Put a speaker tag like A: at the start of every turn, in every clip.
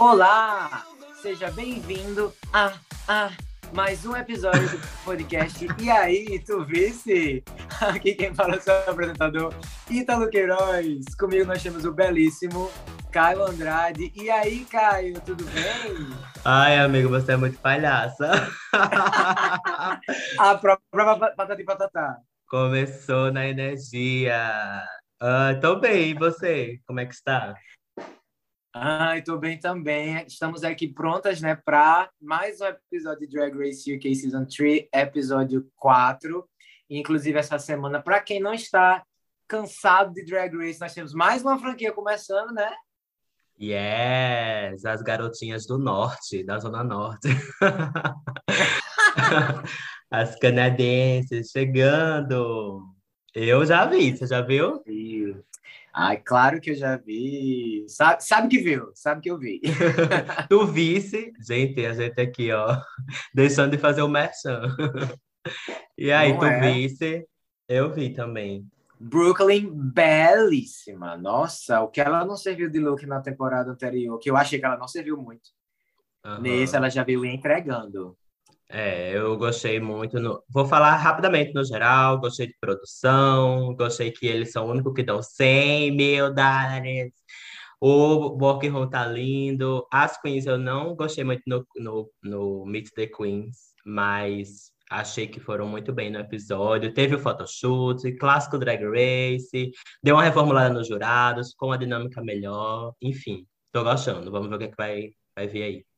A: Olá! Seja bem-vindo a, a mais um episódio do podcast. E aí, tu visse? Aqui quem fala é o seu apresentador, Ítalo Queiroz. Comigo nós temos o belíssimo Caio Andrade. E aí, Caio, tudo bem?
B: Ai, amigo, você é muito palhaça.
A: a própria patata e patatá.
B: Começou na energia. Uh, tô bem, e você? Como é que está?
A: Ai, tô bem também. Estamos aqui prontas, né, para mais um episódio de Drag Race UK Season 3, episódio 4. Inclusive, essa semana, para quem não está cansado de Drag Race, nós temos mais uma franquia começando, né?
B: Yes! As garotinhas do norte, da Zona Norte. As canadenses chegando. Eu já vi, você já viu?
A: Ai, claro que eu já vi. Sabe, sabe que viu, sabe que eu vi.
B: tu visse, gente, a gente aqui, ó, deixando de fazer o merchan. E aí, Não tu é? visse, eu vi também.
A: Brooklyn, belíssima. Nossa, o que ela não serviu de look na temporada anterior, que eu achei que ela não serviu muito. Uhum. Nesse, ela já veio entregando.
B: É, eu gostei muito. No... Vou falar rapidamente no geral. Gostei de produção, gostei que eles são o único que dão 100 mil dólares. O Working tá lindo. As Queens eu não gostei muito no, no, no Meet the Queens, mas achei que foram muito bem no episódio. Teve o photoshoot, clássico Drag Race, deu uma reformulada nos jurados, com a dinâmica melhor. Enfim, tô gostando. Vamos ver o que, é que vai, vai vir aí.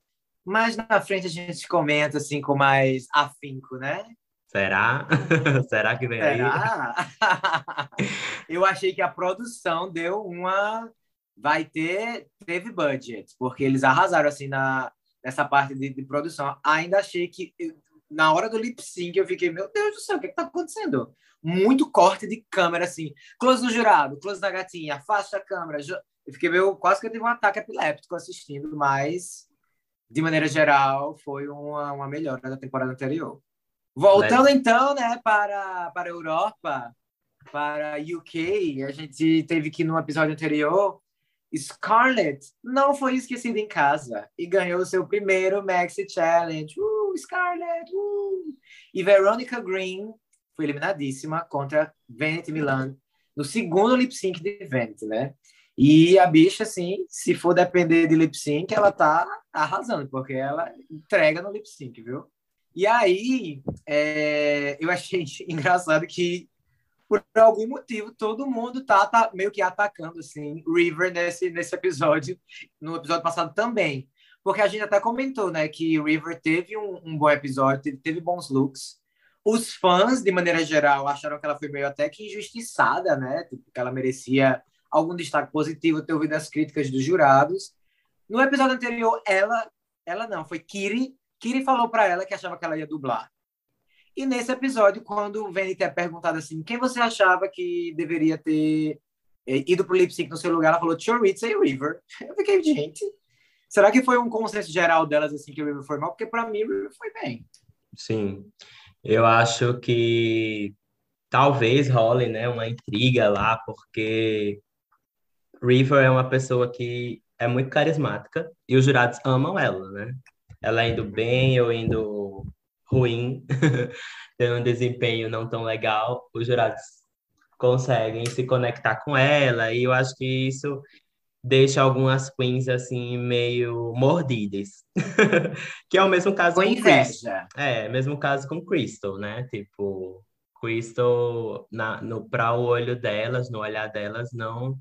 A: Mais na frente a gente comenta assim com mais afinco, né?
B: Será? Será que vem
A: Será? aí? Eu achei que a produção deu uma. Vai ter. Teve budget, porque eles arrasaram assim na, nessa parte de, de produção. Ainda achei que. Na hora do lip sync, eu fiquei, meu Deus do céu, o que, está acontecendo? Muito corte de câmera, assim. Close no jurado, close na gatinha, afasta a câmera. Eu fiquei meio. Quase que eu tive um ataque epiléptico assistindo, mas de maneira geral, foi uma, uma melhora da temporada anterior. Voltando então, né, para, para a Europa, para UK, a gente teve que no episódio anterior, Scarlett não foi esquecida em casa e ganhou o seu primeiro Maxi Challenge. Uh, Scarlett! Uh! E Veronica Green foi eliminadíssima contra Vanity Milan no segundo lip sync de Vanity, né? E a bicha, assim, se for depender de lip sync, ela tá arrasando, porque ela entrega no lip sync, viu? E aí, é, eu achei engraçado que, por algum motivo, todo mundo tá, tá, meio que atacando, assim, River nesse, nesse episódio, no episódio passado também. Porque a gente até comentou, né, que River teve um, um bom episódio, teve, teve bons looks. Os fãs, de maneira geral, acharam que ela foi meio até que injustiçada, né? Tipo, que ela merecia algum destaque positivo, ter ouvido as críticas dos jurados. No episódio anterior, ela, ela não, foi Kiri. Kiri falou para ela que achava que ela ia dublar. E nesse episódio, quando o Vanity é perguntado assim, quem você achava que deveria ter eh, ido pro lip sync no seu lugar, ela falou Choritza e River. Eu fiquei, gente, será que foi um consenso geral delas assim que o River foi mal? Porque para mim o River foi bem.
B: Sim, eu acho que talvez role, né, uma intriga lá, porque River é uma pessoa que é muito carismática e os jurados amam ela, né? Ela indo bem ou indo ruim, tendo um desempenho não tão legal, os jurados conseguem se conectar com ela e eu acho que isso deixa algumas queens assim meio mordidas. que é o mesmo caso com, com Crystal. É, mesmo caso com Crystal, né? Tipo, Crystal na, no para o olho delas, no olhar delas não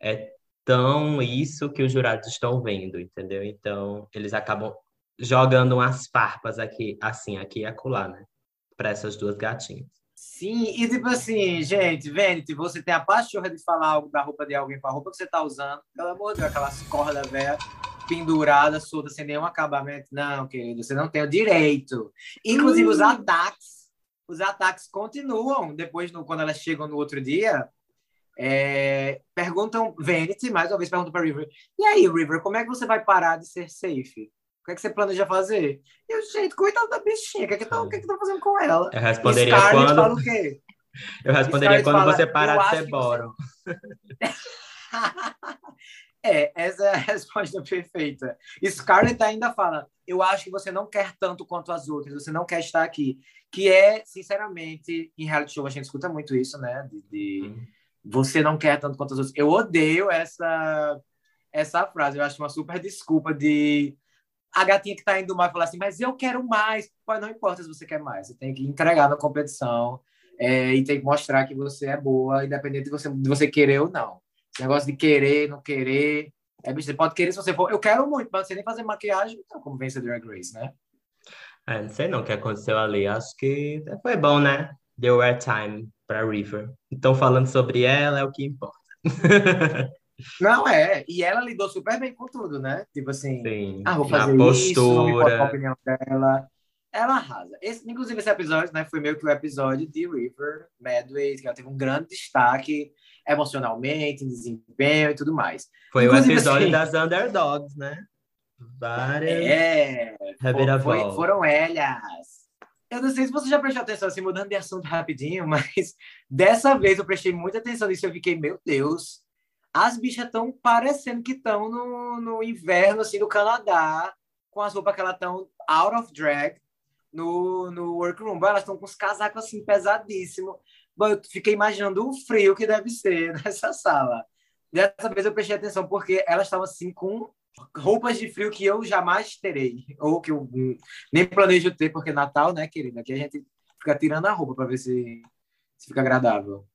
B: é tão isso que os jurados estão vendo, entendeu? Então, eles acabam jogando umas farpas aqui, assim, aqui e acolá, né? Para essas duas gatinhas.
A: Sim, e tipo assim, gente, Vanity, você tem a pachorra de falar algo da roupa de alguém com a roupa que você tá usando, pelo amor de Deus, aquelas cordas velhas penduradas, soltas, sem nenhum acabamento. Não, querido, você não tem o direito. Inclusive, os ataques, os ataques continuam depois, no, quando elas chegam no outro dia, é, perguntam, Vanity, mais uma vez perguntam para River, e aí, River, como é que você vai parar de ser safe? O que é que você planeja fazer? E eu, gente, coitada da bichinha, o que é que tá, o que é que tá fazendo com ela?
B: Eu responderia quando... fala o quê? Eu responderia quando fala, você parar de ser Boron.
A: É, essa é a resposta perfeita. Scarlett ainda fala: Eu acho que você não quer tanto quanto as outras, você não quer estar aqui. Que é, sinceramente, em reality show a gente escuta muito isso, né? De, de uhum. Você não quer tanto quanto as outras. Eu odeio essa, essa frase, eu acho uma super desculpa de a gatinha que tá indo mal falar assim: Mas eu quero mais. Pô, não importa se você quer mais, você tem que entregar na competição é, e tem que mostrar que você é boa, independente de você, de você querer ou não. Esse negócio de querer, não querer. É, você pode querer se você for. Eu quero muito, mas você nem fazer maquiagem, então, como vence Drag Race, né?
B: É, não sei não o que aconteceu ali. Acho que foi bom, né? Deu airtime para River. Então, falando sobre ela é o que importa.
A: Não, é. E ela lidou super bem com tudo, né? Tipo assim,
B: Sim,
A: ah, vou fazer
B: postura.
A: isso, não me a opinião dela. Ela arrasa. Esse, inclusive, esse episódio né, foi meio que o episódio de River Medway, que ela teve um grande destaque emocionalmente, em desempenho e tudo mais.
B: Foi Inclusive, o episódio assim, das underdogs, né? Várias.
A: É, foi, foram elas. Eu não sei se você já prestou atenção, assim, mudando de assunto rapidinho, mas dessa vez eu prestei muita atenção nisso. Eu fiquei, meu Deus, as bichas estão parecendo que estão no, no inverno, assim, do Canadá, com as roupas que elas estão out of drag no, no workroom. Elas estão com os casacos, assim, pesadíssimos. Bom, eu fiquei imaginando o frio que deve ser nessa sala. Dessa vez eu prestei atenção porque elas estavam assim com roupas de frio que eu jamais terei, ou que eu nem planejo ter, porque Natal, né, querida? Aqui a gente fica tirando a roupa para ver se, se fica agradável.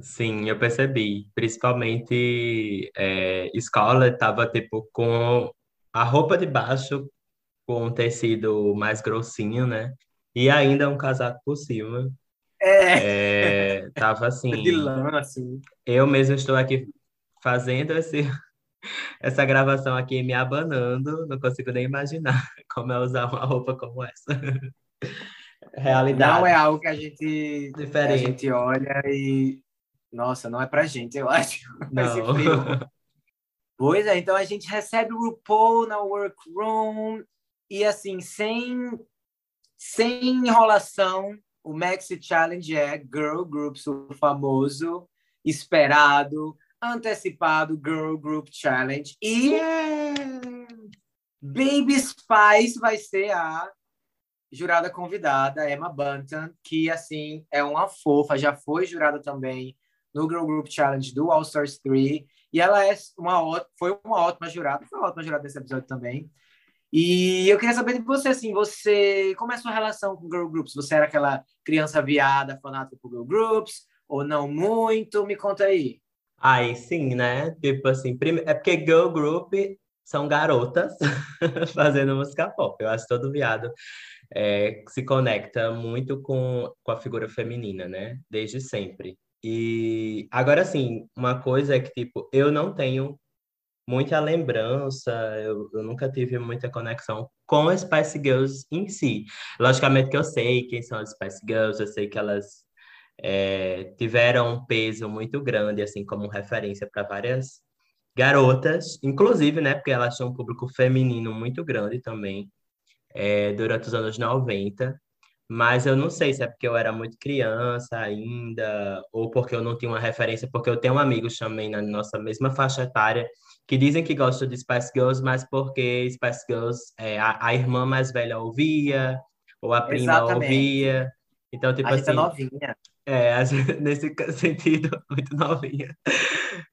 B: Sim, eu percebi. Principalmente, é, escola estava tipo com a roupa de baixo com um tecido mais grossinho, né? E ainda um casaco por cima.
A: É.
B: é tava assim.
A: De lã, assim.
B: Eu mesmo estou aqui fazendo esse, essa gravação aqui me abanando, não consigo nem imaginar como é usar uma roupa como essa.
A: Realidade. Não é algo que a gente, Diferente. a gente olha e. Nossa, não é pra gente, eu acho.
B: Não.
A: Pois é, então a gente recebe o RuPaul na workroom e assim, sem, sem enrolação, o Maxi Challenge é Girl Groups, o famoso, esperado, antecipado Girl Group Challenge. E yeah! Baby Spice vai ser a jurada convidada, Emma Bunton, que assim é uma fofa, já foi jurada também no Girl Group Challenge do All Stars 3. E ela é uma foi uma ótima jurada, foi uma ótima jurada nesse episódio também. E eu queria saber de você, assim, você, como é a sua relação com girl groups? Você era aquela criança viada, fanática por girl groups, ou não muito? Me conta aí.
B: Aí sim, né? Tipo assim, prime... é porque girl group são garotas fazendo música pop. Eu acho que todo viado é, se conecta muito com, com a figura feminina, né? Desde sempre. E agora sim, uma coisa é que, tipo, eu não tenho muita lembrança, eu, eu, nunca tive muita conexão com as Spice Girls em si. Logicamente que eu sei quem são as Spice Girls, eu sei que elas é, tiveram um peso muito grande, assim, como referência para várias garotas, inclusive, né, porque elas tinham um público feminino muito grande também, é, durante os anos 90. Mas eu não sei se é porque eu era muito criança ainda, ou porque eu não tinha uma referência, porque eu tenho amigos também na nossa mesma faixa etária que dizem que gostam de Spice Girls, mas porque Spice Girls é, a, a irmã mais velha ouvia, ou a prima Exatamente. ouvia. Então, tipo
A: a
B: assim.
A: Gente é novinha.
B: É, nesse sentido, muito novinha.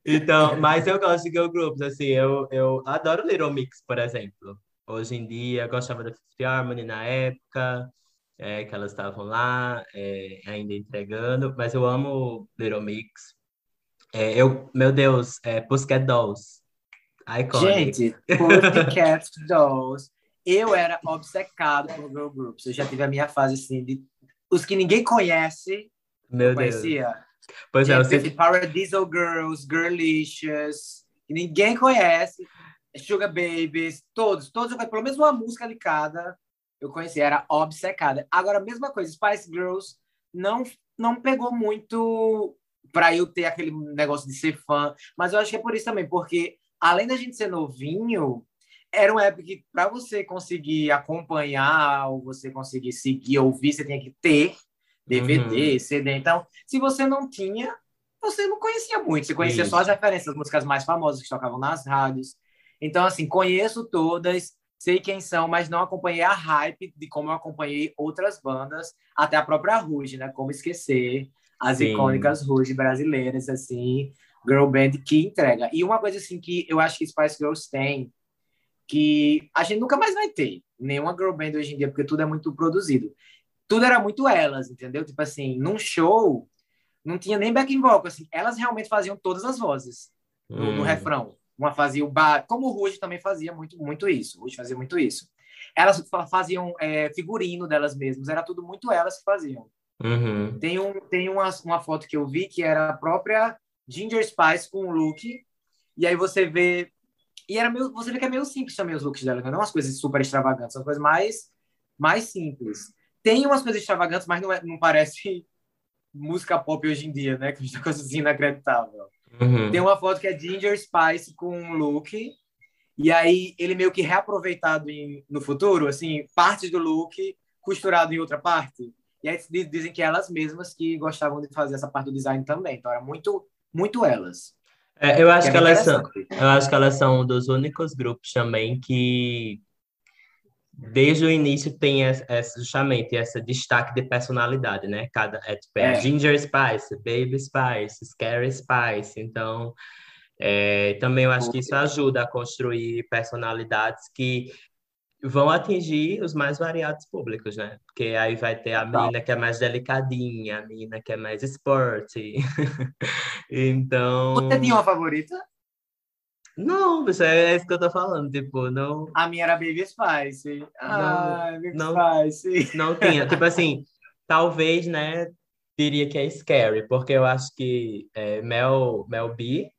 B: Então, mas eu gosto de girl groups, assim, eu, eu adoro Little Mix, por exemplo. Hoje em dia, gostava da Fifth Harmony na época é, que elas estavam lá, é, ainda entregando, mas eu amo Little Mix. É, eu, meu Deus, é, Pussycat Dolls.
A: Iconic. Gente, Pussycat Dolls. Eu era obcecado por girl groups. Eu já tive a minha fase assim de os que ninguém conhece.
B: Meu
A: eu
B: Deus.
A: conhecia.
B: Pois é, você...
A: Paradiso Girls, Girlicious, que ninguém conhece. Sugar Babies, todos, todos, pelo menos uma música de cada eu conheci, era obcecada. Agora, a mesma coisa, Spice Girls não, não pegou muito para eu ter aquele negócio de ser fã, mas eu acho que é por isso também, porque além da gente ser novinho, era uma época que para você conseguir acompanhar ou você conseguir seguir, ouvir, você tinha que ter DVD, uhum. CD. Então, se você não tinha, você não conhecia muito, você conhecia Isso. só as referências, as músicas mais famosas que tocavam nas rádios. Então, assim, conheço todas, sei quem são, mas não acompanhei a hype de como eu acompanhei outras bandas, até a própria Ruge, né? Como esquecer as Sim. icônicas Ruge brasileiras, assim, girl band que entrega. E uma coisa, assim, que eu acho que Spice Girls tem, que a gente nunca mais vai ter, nenhuma girl band hoje em dia, porque tudo é muito produzido. Tudo era muito elas, entendeu? Tipo assim, num show, não tinha nem backing vocal, assim, elas realmente faziam todas as vozes no, hum. no refrão. Uma fazia o bar, como o Ruge também fazia muito, muito isso. O Ruge fazia muito isso. Elas faziam é, figurino delas mesmas, era tudo muito elas que faziam.
B: Uhum.
A: Tem, um, tem uma, uma foto que eu vi que era a própria Ginger Spice com o look, e aí você vê. E era meio, você vê que é meio simples também os looks dela, não é umas coisas super extravagantes, são coisas mais, mais simples. Tem umas coisas extravagantes, mas não, é, não parece música pop hoje em dia, né? Que a gente tá com assim inacreditável.
B: Uhum.
A: Tem uma foto que é Ginger Spice com um look, e aí ele meio que reaproveitado em, no futuro, assim, parte do look costurado em outra parte. E aí dizem que elas mesmas que gostavam de fazer essa parte do design também. Então era muito, muito elas.
B: É, eu acho que, que é elas são, eu acho que elas são um dos únicos grupos também que desde o início tem essa, justamente esse destaque de personalidade, né? Cada é, tipo, é, é. Ginger Spice, Baby Spice, Scary Spice. Então, é, também eu acho que isso ajuda a construir personalidades que vão atingir os mais variados públicos, né? Porque aí vai ter a menina que é mais delicadinha, a menina que é mais esporte. então.
A: Você tinha uma favorita?
B: Não, isso é isso que eu tô falando, tipo, não...
A: A minha era Baby Spice. Ah, Baby
B: não,
A: Spice.
B: Não tinha, tipo assim, talvez, né, diria que é Scary, porque eu acho que é, Mel, Mel B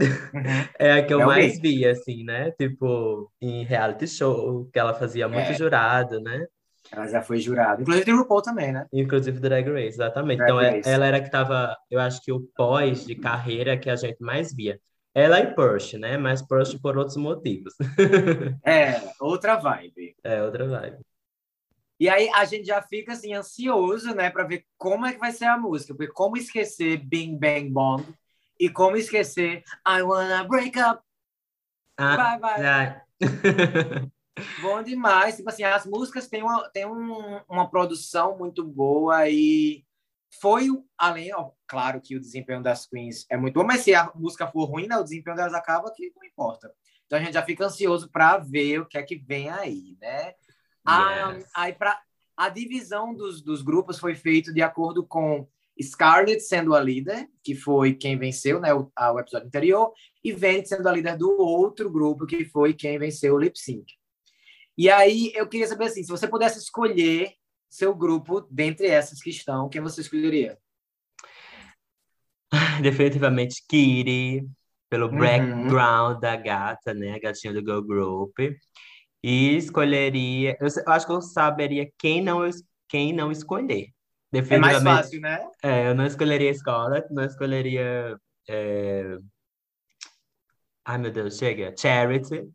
B: uhum. é a que eu mais vi, assim, né, tipo, em reality show, que ela fazia muito é. jurado, né?
A: Ela já foi jurada. Inclusive tem RuPaul também, né?
B: Inclusive Drag Race, exatamente. Drag então, é, Race. ela era que tava, eu acho que o pós de carreira que a gente mais via. Ela e Push, né? Mas Push por outros motivos.
A: é, outra vibe.
B: É, outra vibe.
A: E aí a gente já fica assim ansioso, né, para ver como é que vai ser a música, porque como esquecer Bing Bang Bong e como esquecer I Wanna Break Up.
B: Ah, vai, vai.
A: Bom demais. Tipo assim, as músicas têm uma, têm um, uma produção muito boa e foi além, ó, claro que o desempenho das queens é muito bom, mas se a música for ruim, né, o desempenho delas acaba que não importa. Então a gente já fica ansioso para ver o que é que vem aí, né? Ah, yes. A, aí para a divisão dos, dos grupos foi feito de acordo com Scarlett sendo a líder, que foi quem venceu, né, o, a, o episódio anterior, e Vanity sendo a líder do outro grupo, que foi quem venceu o lip sync. E aí eu queria saber assim, se você pudesse escolher seu grupo dentre essas que estão, quem você escolheria?
B: Definitivamente Kitty, pelo uhum. background da gata, né? A gatinha do Girl Group. E escolheria. Eu, eu, acho que eu saberia quem não, quem não escolher.
A: Definitivamente. É mais fácil, né?
B: É, eu não escolheria Scarlett, não escolheria. É... Ai, meu Deus, chega. Charity.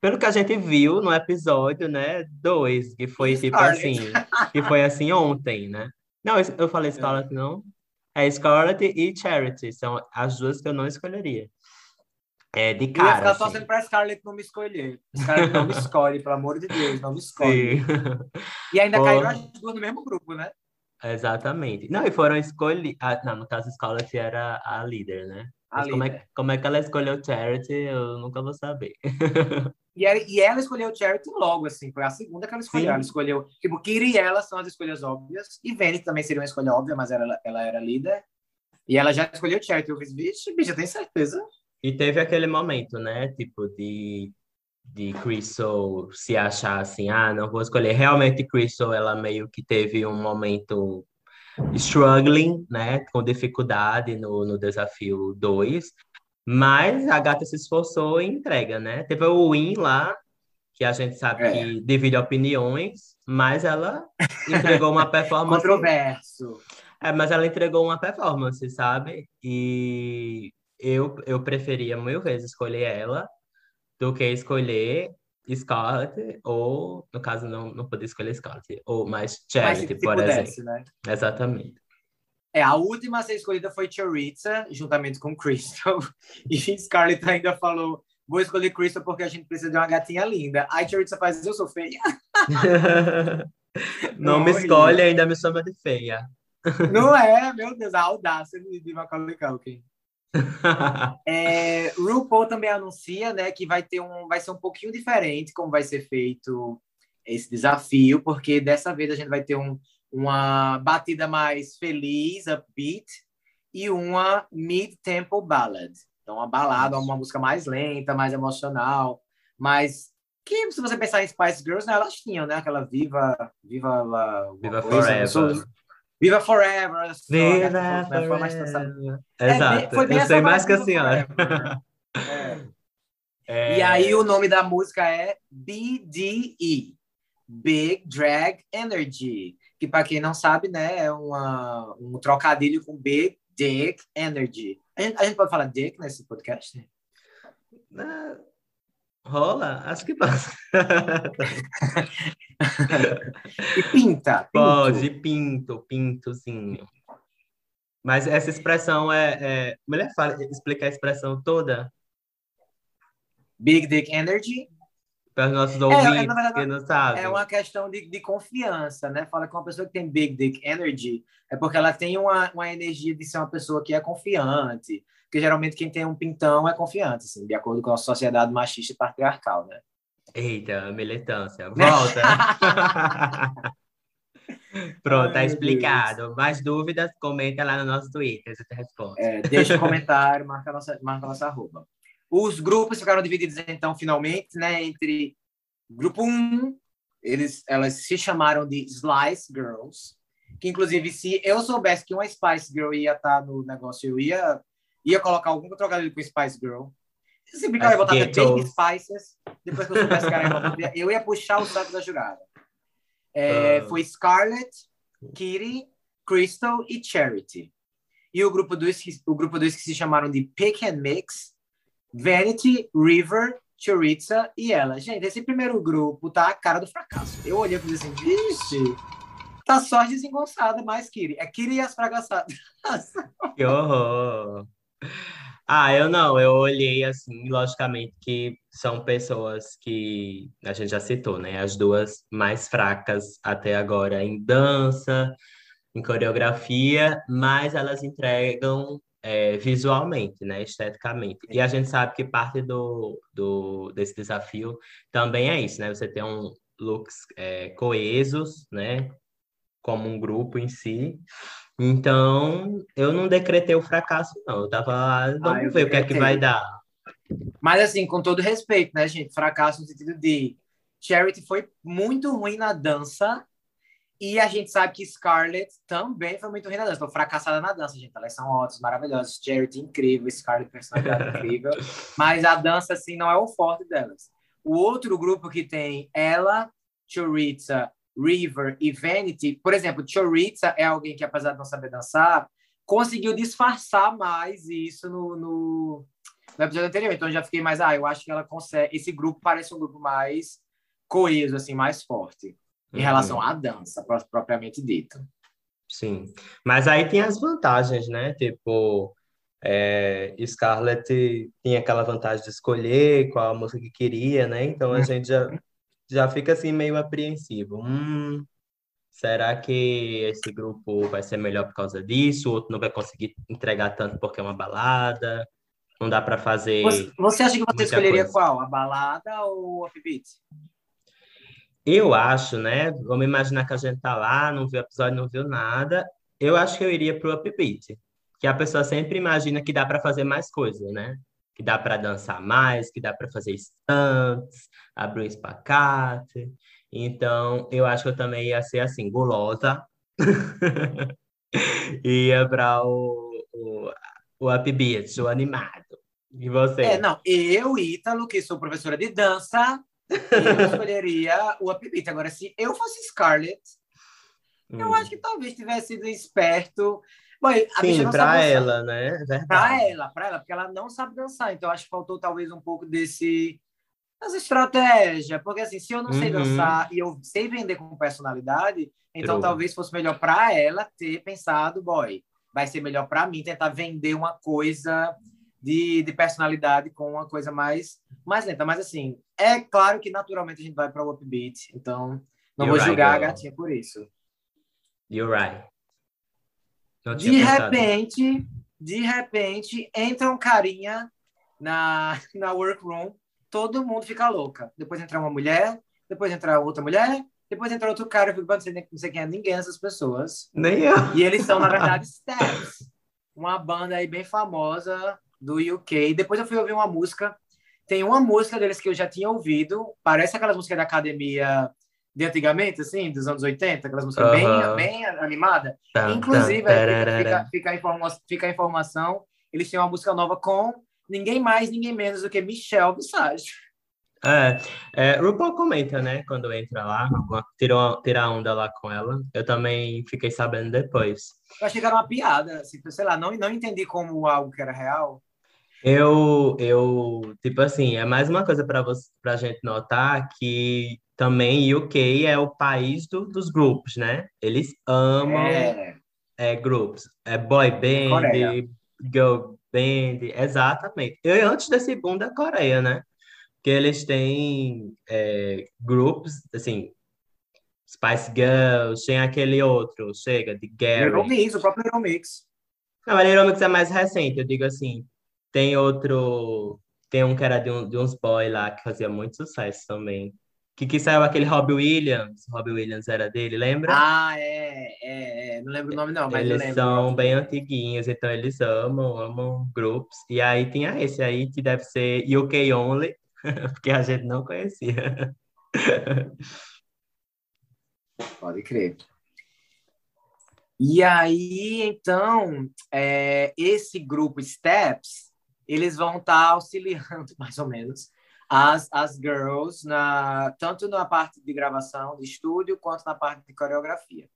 B: Pelo que a gente viu no episódio, né, dois, que foi tipo assim, que foi assim ontem, né? Não, eu falei Scarlett, não? É Scarlett e Charity, são as duas que eu não escolheria. É, de cara. Eu ia ficar
A: assim. torcendo pra Scarlett não me escolher. Scarlett não me escolhe, pelo amor de Deus, não me escolhe. Sim. E ainda caíram as duas no mesmo grupo, né?
B: Exatamente. Não, e foram escolhidas. Ah, não, no caso, Scarlett era a líder, né? Mas como é, como é que ela escolheu Charity, eu nunca vou saber.
A: E ela, e ela escolheu Charity logo, assim, foi a segunda que ela escolheu. Sim. Ela escolheu, tipo, Kira e ela são as escolhas óbvias, e Venice também seria uma escolha óbvia, mas ela, ela era líder. E ela já escolheu Charity. Eu fiz, vixe, bicho, eu tenho certeza.
B: E teve aquele momento, né, tipo, de, de Crystal se achar assim, ah, não vou escolher. Realmente, Crystal, ela meio que teve um momento struggling, né, com dificuldade no, no desafio 2. Mas a gata se esforçou e entrega, né? Teve o Win lá, que a gente sabe é. que divide opiniões, mas ela entregou uma performance.
A: Controverso.
B: É, mas ela entregou uma performance, sabe? E eu, eu preferia mil vezes escolher ela do que escolher Scarlett, ou, no caso, não, não poder escolher Scarlett, ou mais Charity, por pudesse, exemplo. Né? Exatamente.
A: É, a última a ser escolhida foi Choriza, juntamente com Crystal. E Scarlett ainda falou: vou escolher Crystal porque a gente precisa de uma gatinha linda. Aí Choriza faz: eu sou feia.
B: Não me escolhe, ainda me chama de feia.
A: Não é, meu Deus, a audácia de Macaulay Culkin. É, RuPaul também anuncia, né, que vai ter um, vai ser um pouquinho diferente como vai ser feito esse desafio, porque dessa vez a gente vai ter um, uma batida mais feliz, upbeat, e uma mid-tempo ballad. Então, uma balada, uma música mais lenta, mais emocional, mas que se você pensar em Spice Girls, né, elas tinham, né, aquela viva, viva,
B: viva forever.
A: Viva Forever.
B: Viva né? Forever. Exato. É, Eu sei mais que a senhora.
A: É. É... E aí o nome da música é BDE. Big Drag Energy. Que para quem não sabe, né, é uma, um trocadilho com Big Dick Energy. A gente, a gente pode falar Dick nesse podcast?
B: Né? Rola? Acho que passa.
A: e pinta?
B: Pode, pinto, pintozinho. Mas essa expressão é. é... Mulher, fala, explicar a expressão toda?
A: Big Dick Energy?
B: Para os nossos ouvintes é, é verdade, que não sabem.
A: É uma questão de, de confiança, né? Fala que uma pessoa que tem Big Dick Energy é porque ela tem uma, uma energia de ser uma pessoa que é confiante, porque geralmente quem tem um pintão é confiante, assim, de acordo com a sociedade machista e patriarcal, né?
B: Eita, militância. Volta! Pronto, tá explicado. Deus. Mais dúvidas, comenta lá no nosso Twitter, você responde.
A: É, deixa um comentário, marca a nossa, marca a nossa arroba. Os grupos ficaram divididos, então, finalmente, né, entre grupo 1, eles, elas se chamaram de Slice Girls, que inclusive, se eu soubesse que uma Spice Girl ia estar tá no negócio, eu ia ia colocar algum trocadilho com Spice Girl. Se brincar, eu ia botar Baby Spices. Depois que eu soubesse que era eu ia puxar o saco da jurada. É, uh... Foi Scarlett, Kitty, Crystal e Charity. E o grupo dos, o grupo dos que se chamaram de Pick and Mix, Vanity, River, Choriza e ela. Gente, esse primeiro grupo tá a cara do fracasso. Eu olhei e falei assim, vixe, tá só desengonçada mais Kiri. É Kiri e as fracassadas.
B: Que horror! Ah, eu não, eu olhei assim, logicamente que são pessoas que a gente já citou, né? As duas mais fracas até agora em dança, em coreografia, mas elas entregam é, visualmente, né? Esteticamente. E a gente sabe que parte do, do, desse desafio também é isso, né? Você tem um looks é, coesos, né? Como um grupo em si, então, eu não decretei o fracasso, não. Eu tava lá, vamos ah, ver o que é que vai dar.
A: Mas, assim, com todo respeito, né, gente? Fracasso no sentido de Charity foi muito ruim na dança e a gente sabe que Scarlett também foi muito ruim na dança. Tô fracassada na dança, gente. Elas são ótimas, maravilhosas. Charity incrível, Scarlett personalidade incrível. Mas a dança, assim, não é o forte delas. O outro grupo que tem ela, Choriza River e Vanity, por exemplo, Choriza é alguém que, apesar de não saber dançar, conseguiu disfarçar mais isso no, no, no episódio anterior. Então, eu já fiquei mais, ah, eu acho que ela consegue. Esse grupo parece um grupo mais coeso, assim, mais forte em uhum. relação à dança, propriamente dito.
B: Sim, mas aí tem as vantagens, né? Tipo, é, Scarlett tinha aquela vantagem de escolher qual a música que queria, né? Então a uhum. gente já já fica assim meio apreensivo. Hum, será que esse grupo vai ser melhor por causa disso? O outro não vai conseguir entregar tanto porque é uma balada? Não dá para fazer.
A: Você, você, acha que você escolheria coisa. qual? A balada ou o upbeat?
B: Eu acho, né? Vamos imaginar que a gente tá lá, não viu o episódio, não viu nada. Eu acho que eu iria pro upbeat, que a pessoa sempre imagina que dá para fazer mais coisas, né? que dá para dançar mais, que dá para fazer stunts, abrir um espacate. Então, eu acho que eu também ia ser assim, gulosa. ia para o, o, o upbeat, o animado. E você?
A: É, não, eu, Ítalo, que sou professora de dança, eu escolheria o upbeat. Agora, se eu fosse Scarlett, hum. eu acho que talvez tivesse sido esperto
B: Bom, a Sim, para ela, né?
A: É para ela, para ela, porque ela não sabe dançar. Então, acho que faltou talvez um pouco desse essa estratégia, porque assim, se eu não uhum. sei dançar e eu sei vender com personalidade, então talvez fosse melhor para ela ter pensado, boy, vai ser melhor para mim tentar vender uma coisa de, de personalidade com uma coisa mais, mais lenta. Mas, assim, é claro que naturalmente a gente vai para o upbeat, então não You're vou julgar right, a gatinha por isso.
B: You're right.
A: de repente, de repente, entra um carinha na, na workroom, todo mundo fica louca. Depois entra uma mulher, depois entra outra mulher, depois entra outro cara, eu fico, não sei, não sei quem é ninguém essas pessoas.
B: Nem eu.
A: E eles são, na verdade, Steps, uma banda aí bem famosa do UK. Depois eu fui ouvir uma música. Tem uma música deles que eu já tinha ouvido. Parece aquelas músicas da academia de antigamente, assim, dos anos 80, aquelas músicas uhum. bem, bem animadas. Inclusive, fica, fica, fica, a informa fica a informação, eles têm uma música nova com ninguém mais, ninguém menos do que Michelle Visage.
B: É, é, RuPaul comenta, né, quando entra lá, tira, tira onda lá com ela. Eu também fiquei sabendo depois.
A: Eu achei que era uma piada, assim, sei lá, não, não entendi como algo que era real.
B: Eu, eu, tipo assim, é mais uma coisa para você, para gente notar que também UK é o país do, dos grupos, né? Eles amam é. É, grupos, é boy band, Coreia. girl band, exatamente. Eu antes desse boom da Coreia, né? Que eles têm é, grupos, assim, Spice Girls, tem aquele outro, chega, de Gary.
A: Little Mix, o próprio Little Mix.
B: Não, a Little Mix é mais recente, eu digo assim, tem outro. Tem um que era de, um, de uns boy lá que fazia muito sucesso também. Que, que saiu aquele Robbie Williams. Robbie Williams era dele, lembra?
A: Ah, é, é, é. Não lembro o nome, não, mas
B: Eles são bem antiguinhos, então eles amam, amam grupos. E aí tinha esse aí que deve ser UK Only, porque a gente não conhecia.
A: Pode crer. E aí, então, é, esse grupo Steps, eles vão estar tá auxiliando, mais ou menos, as, as girls, na, tanto na parte de gravação, de estúdio, quanto na parte de coreografia.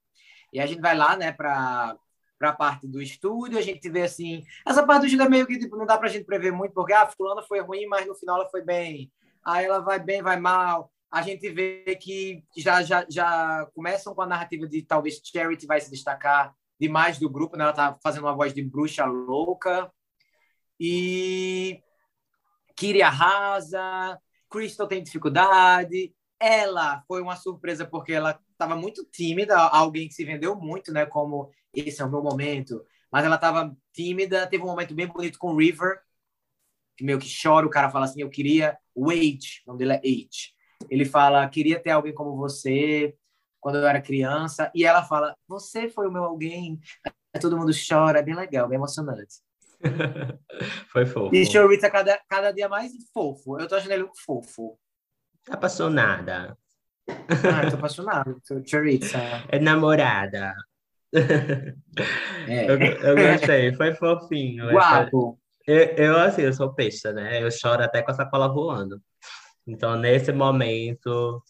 A: E a gente vai lá, né, para para a parte do estúdio, a gente vê assim, essa parte do estúdio é meio que tipo, não dá para a gente prever muito, porque a ah, fulana foi ruim, mas no final ela foi bem. Aí ela vai bem, vai mal. A gente vê que já já, já começam com a narrativa de talvez Charity vai se destacar demais do grupo, né? Ela tá fazendo uma voz de bruxa louca. E Kiri arrasa, Crystal tem dificuldade. Ela foi uma surpresa porque ela estava muito tímida, alguém que se vendeu muito, né? Como esse é o meu momento. Mas ela estava tímida, teve um momento bem bonito com River, que meio que chora, o cara fala assim, eu queria Wade, o nome dele é H. Ele fala, queria ter alguém como você quando eu era criança. E ela fala, você foi o meu alguém. Aí todo mundo chora, é bem legal, bem emocionante.
B: Foi fofo.
A: E Choriza cada, cada dia mais fofo. Eu tô achando ele fofo.
B: Apaixonada.
A: Ah, tô apaixonado. Choriza.
B: É namorada. É. Eu, eu gostei, foi fofinho.
A: Guapo.
B: Eu, eu, assim, eu sou peixe, né? Eu choro até com a sacola voando. Então, nesse momento,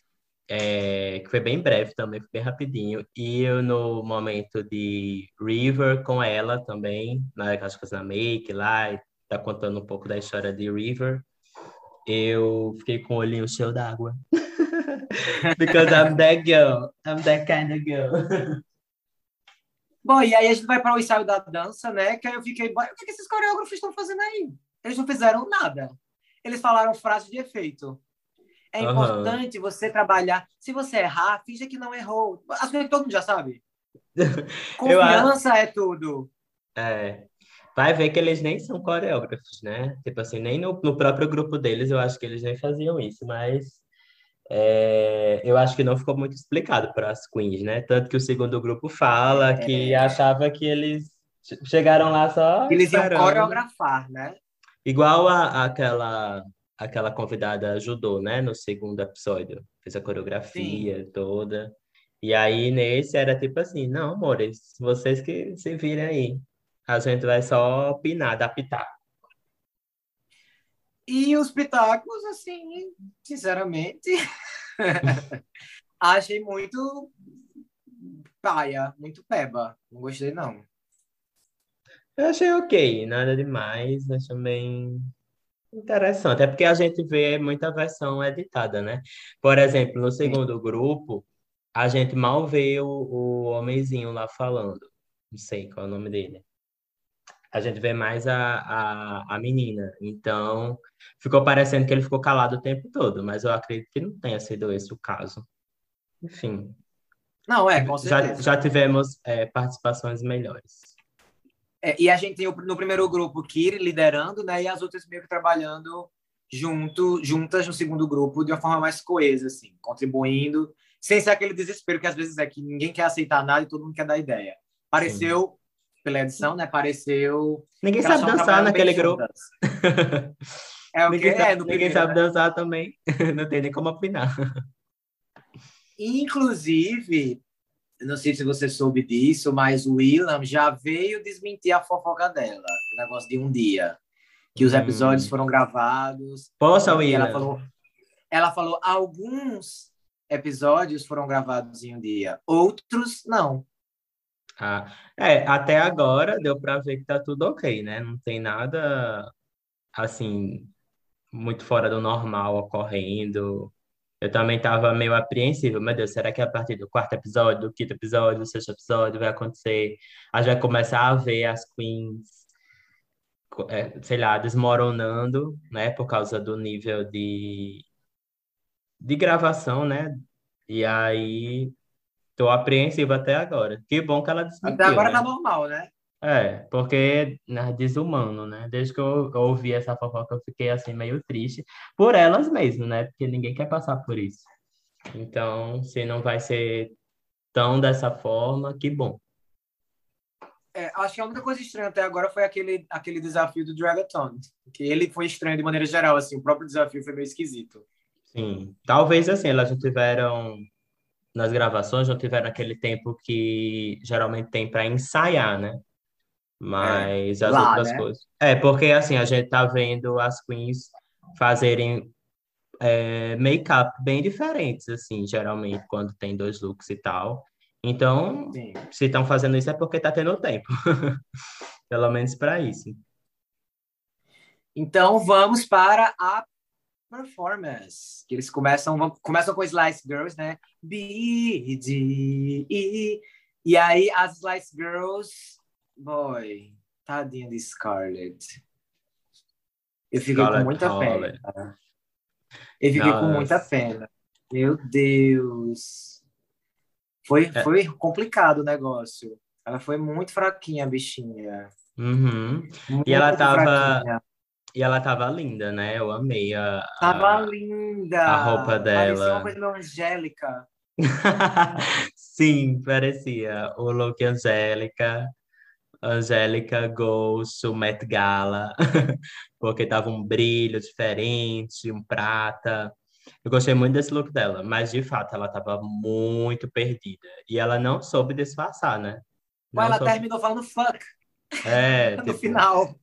B: é, que foi bem breve também, foi bem rapidinho. E eu no momento de River com ela também, na, acho que na Make lá, tá contando um pouco da história de River. Eu fiquei com o olhinho cheio d'água. Because I'm that girl. I'm that kind of girl.
A: Bom, e aí a gente vai para o ensaio da dança, né? Que aí eu fiquei, o que, que esses coreógrafos estão fazendo aí? Eles não fizeram nada. Eles falaram frase de efeito. É uhum. importante você trabalhar. Se você errar, finge que não errou. As coisas que todo mundo já sabe. Confiança é tudo.
B: É. Vai ver que eles nem são coreógrafos, né? Tipo assim, nem no, no próprio grupo deles eu acho que eles nem faziam isso, mas é, eu acho que não ficou muito explicado para as queens, né? Tanto que o segundo grupo fala é... que achava que eles chegaram lá só.
A: Eles iam coreografar, né?
B: Igual a, aquela aquela convidada ajudou, né, no segundo episódio. Fez a coreografia Sim. toda. E aí, nesse, era tipo assim, não, amores, vocês que se virem aí. A gente vai só opinar, adaptar.
A: E os pitacos, assim, sinceramente, achei muito paia, muito peba. Não gostei, não.
B: Eu achei ok, nada demais, mas também Interessante, é porque a gente vê muita versão editada, né? Por exemplo, no segundo grupo, a gente mal vê o, o homenzinho lá falando. Não sei qual é o nome dele. a gente vê mais a, a, a menina. Então, ficou parecendo que ele ficou calado o tempo todo, mas eu acredito que não tenha sido esse o caso. Enfim.
A: Não, é, com
B: certeza. Já, já tivemos é, participações melhores.
A: É, e a gente tem no primeiro grupo Kiri liderando, né? E as outras meio que trabalhando junto, juntas no segundo grupo de uma forma mais coesa, assim, contribuindo, sem ser aquele desespero que às vezes é que ninguém quer aceitar nada e todo mundo quer dar ideia. Pareceu, Sim. pela edição, né? Pareceu.
B: Ninguém sabe dançar naquele grupo.
A: É o
B: ninguém
A: que
B: sabe,
A: é,
B: no Ninguém sabe né? dançar também. Não tem nem como opinar.
A: Inclusive, não sei se você soube disso, mas o Willam já veio desmentir a fofoca dela, o negócio de um dia. Que os episódios hum. foram gravados.
B: Poxa, Willam.
A: Ela falou, ela falou, alguns episódios foram gravados em um dia, outros não.
B: Ah, é, até agora deu para ver que tá tudo ok, né? Não tem nada assim muito fora do normal ocorrendo. Eu também estava meio apreensivo. Meu Deus, será que a partir do quarto episódio, do quinto episódio, do sexto episódio vai acontecer? A gente vai começar a ver as queens, é, sei lá, desmoronando, né? Por causa do nível de, de gravação, né? E aí, tô apreensivo até agora. Que bom que ela desmentiu,
A: Até agora
B: né?
A: tá normal, né?
B: É, porque é desumano, né? Desde que eu, eu ouvi essa fofoca, eu fiquei assim meio triste por elas mesmo, né? Porque ninguém quer passar por isso. Então, se não vai ser tão dessa forma, que bom.
A: É, acho que a única coisa estranha até agora foi aquele, aquele desafio do Dragaton. Que ele foi estranho de maneira geral, assim, o próprio desafio foi meio esquisito.
B: Sim, talvez assim, elas não tiveram nas gravações, não tiveram aquele tempo que geralmente tem para ensaiar, né? Mas é, as lá, outras né? coisas. É, porque assim, a gente tá vendo as queens fazerem é, make-up bem diferentes, assim, geralmente, quando tem dois looks e tal. Então, Sim. se estão fazendo isso é porque tá tendo tempo. Pelo menos para isso.
A: Então, vamos para a performance. Que eles começam, vão, começam com Slice Girls, né? B, D, E. E aí, as Slice Girls Boy, tadinha de Scarlett. Eu fiquei Scarlett com muita pena. Eu fiquei Nossa. com muita pena. Meu Deus. Foi, é. foi complicado o negócio. Ela foi muito fraquinha, bichinha.
B: Uhum. E ela tava. Fraquinha. E ela tava linda, né? Eu amei a.
A: Tava a, linda!
B: A roupa dela.
A: Parecia uma coisa angélica.
B: Sim, parecia. O look angélica. Angélica Goes to Met Gala, porque tava um brilho diferente, um prata. Eu gostei muito desse look dela, mas de fato ela tava muito perdida. E ela não soube disfarçar, né?
A: Não ela soube... terminou falando fuck.
B: É,
A: no tipo, final.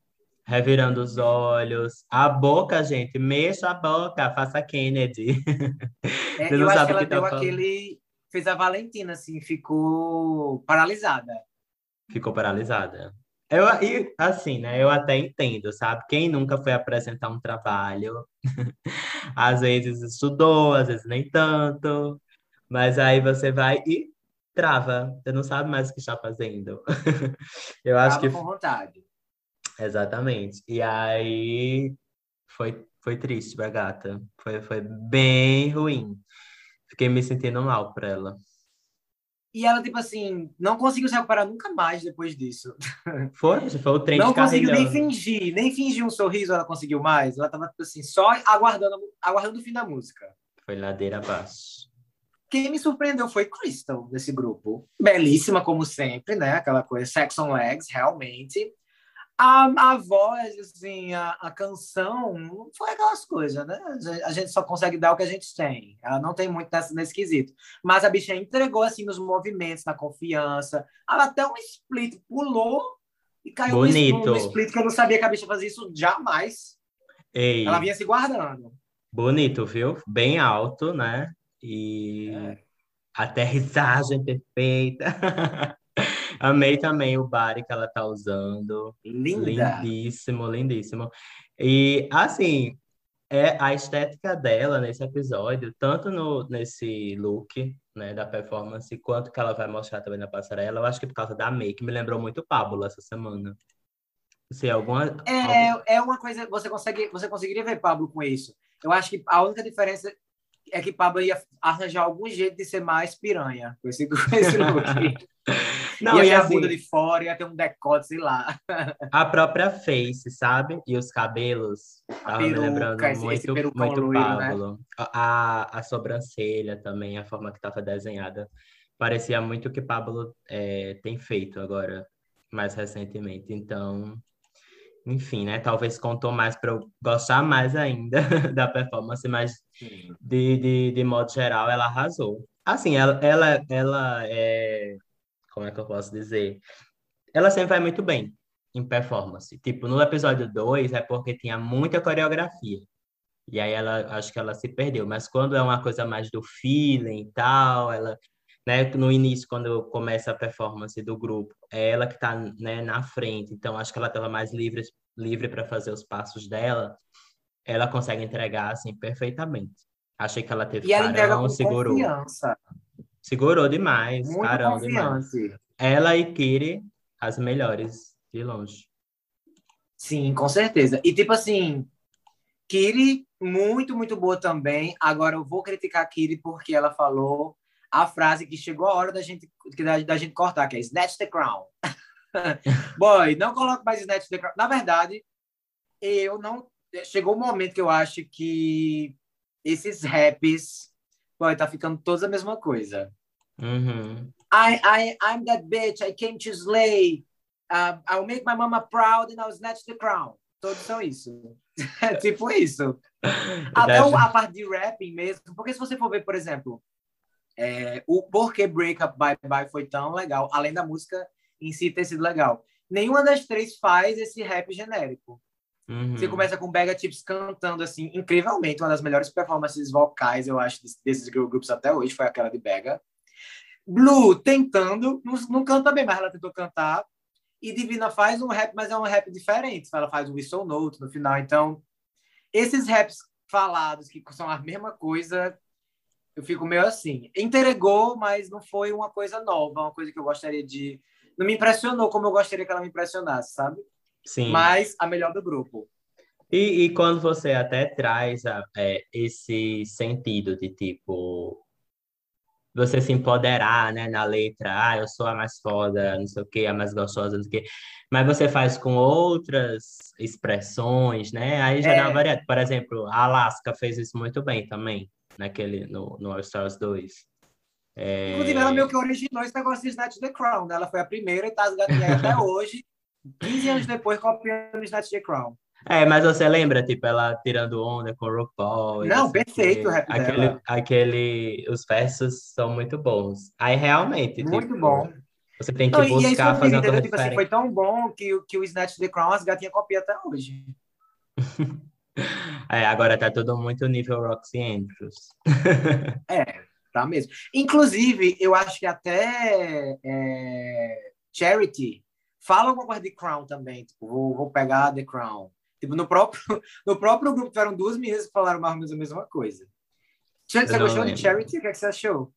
B: Revirando os olhos. A boca, gente, mexa a boca, faça Kennedy.
A: É, eu acho que ela que tá deu falando. aquele. Fez a Valentina, assim, ficou paralisada
B: ficou paralisada. Eu, e, assim, né? Eu até entendo, sabe? Quem nunca foi apresentar um trabalho, às vezes estudou, às vezes nem tanto, mas aí você vai e trava, você não sabe mais o que está fazendo. eu acho que
A: com vontade.
B: Exatamente. E aí foi foi triste pra gata. Foi foi bem ruim. Fiquei me sentindo mal por ela.
A: E ela, tipo assim, não conseguiu se recuperar nunca mais depois disso.
B: Foi? Foi o trem
A: Não conseguiu nem fingir, nem fingir um sorriso ela conseguiu mais. Ela tava, tipo assim, só aguardando, aguardando o fim da música.
B: Foi ladeira abaixo.
A: Quem me surpreendeu foi Crystal, desse grupo. Belíssima, como sempre, né? Aquela coisa, sex on legs, realmente. A, a voz, assim, a, a canção, foi aquelas coisas, né? A gente só consegue dar o que a gente tem. Ela não tem muito nessa, nesse quesito. Mas a bicha entregou, assim, nos movimentos, na confiança. Ela até um split pulou e caiu
B: Bonito.
A: no split, que eu não sabia que a bicha fazia isso jamais.
B: Ei.
A: Ela vinha se guardando.
B: Bonito, viu? Bem alto, né? E é. aterrissagem perfeita. Amei também o body que ela tá usando.
A: Linda.
B: Lindíssimo, lindíssimo. E, assim, é a estética dela nesse episódio, tanto no, nesse look, né, da performance, quanto que ela vai mostrar também na passarela, eu acho que por causa da make, me lembrou muito Pablo essa semana. Se alguma.
A: É, algum... é uma coisa. Você consegue, você conseguiria ver Pablo com isso. Eu acho que a única diferença é que Pablo ia arranjar algum jeito de ser mais piranha com esse, com esse look. Não, ia e assim, a bunda de fora, ia ter um decote, sei lá.
B: A própria face, sabe? E os cabelos. A peruca, me lembrando esse, muito, esse muito loiro, né? Pablo. Né? A, a sobrancelha também, a forma que estava desenhada. Parecia muito o que Pablo é, tem feito agora, mais recentemente. Então, enfim, né? Talvez contou mais para eu gostar mais ainda da performance, mas de, de, de modo geral ela arrasou. Assim, ela, ela, ela é. Como é que eu posso dizer? Ela sempre vai muito bem em performance. Tipo, no episódio 2 é porque tinha muita coreografia. E aí ela acho que ela se perdeu. Mas quando é uma coisa mais do feeling e tal, ela né, no início, quando começa a performance do grupo, é ela que está né, na frente, então acho que ela estava mais livre livre para fazer os passos dela, ela consegue entregar assim perfeitamente. Achei que ela teve
A: e ela carão, segurou. Confiança.
B: Segurou demais, Muito carão demais. Ela e Kiri, as melhores de longe.
A: Sim, com certeza. E tipo assim, Kiri, muito, muito boa também. Agora eu vou criticar a Kiri porque ela falou a frase que chegou a hora da gente, da, da gente cortar, que é Snatch the Crown. Boy, não coloco mais Snatch the Crown. Na verdade, eu não. Chegou um momento que eu acho que esses raps, boy, tá ficando todos a mesma coisa.
B: Uhum.
A: I, I, I'm that bitch, I came to slay. Uh, I'll make my mama proud and I'll snatch the crown. Todos são isso. É tipo isso. Até a parte de rapping mesmo. Porque se você for ver, por exemplo, é, o porquê Break Up Bye Bye foi tão legal, além da música em si ter sido legal. Nenhuma das três faz esse rap genérico. Uhum. Você começa com Bega Tips cantando assim, incrivelmente, uma das melhores performances vocais, eu acho, desses girl groups até hoje, foi aquela de Bega. Blue tentando, não, não canta bem, mas ela tentou cantar. E Divina faz um rap, mas é um rap diferente. Ela faz um whistle note no final. Então, esses raps falados, que são a mesma coisa, eu fico meio assim. Entregou, mas não foi uma coisa nova, uma coisa que eu gostaria de não me impressionou como eu gostaria que ela me impressionasse, sabe?
B: Sim.
A: Mas a melhor do grupo.
B: E, e quando você até traz a, é, esse sentido de tipo você se empoderar, né, na letra, ah, eu sou a mais foda, não sei o quê, a mais gostosa, não sei o quê, mas você faz com outras expressões, né, aí já é. dá uma variedade. Por exemplo, a Alaska fez isso muito bem também, naquele, no, no All Stars 2.
A: É... Inclusive, ela meio que originou esse negócio de Snatch the Crown. Né? Ela foi a primeira e tá até hoje, 15 anos depois, copiando Snatch the Crown.
B: É, mas você lembra, tipo, ela tirando onda com o RuPaul?
A: Não, perfeito o rap
B: aquele,
A: dela.
B: aquele, os versos são muito bons. Aí, realmente,
A: Muito
B: tipo,
A: bom.
B: Você tem que Não, buscar fazer uma coisa tipo assim,
A: Foi tão bom que, que o Snatch the Crown as gatinhas copiam até hoje.
B: é, agora tá tudo muito nível Roxy Andrews.
A: é, Tá mesmo. Inclusive, eu acho que até é, Charity fala alguma coisa de Crown também. Tipo, vou, vou pegar The Crown. Tipo, no próprio, no próprio grupo tiveram duas meninas que falaram mais ou menos a mesma coisa. Você gostou lembro. de Charity? O que, é que você achou?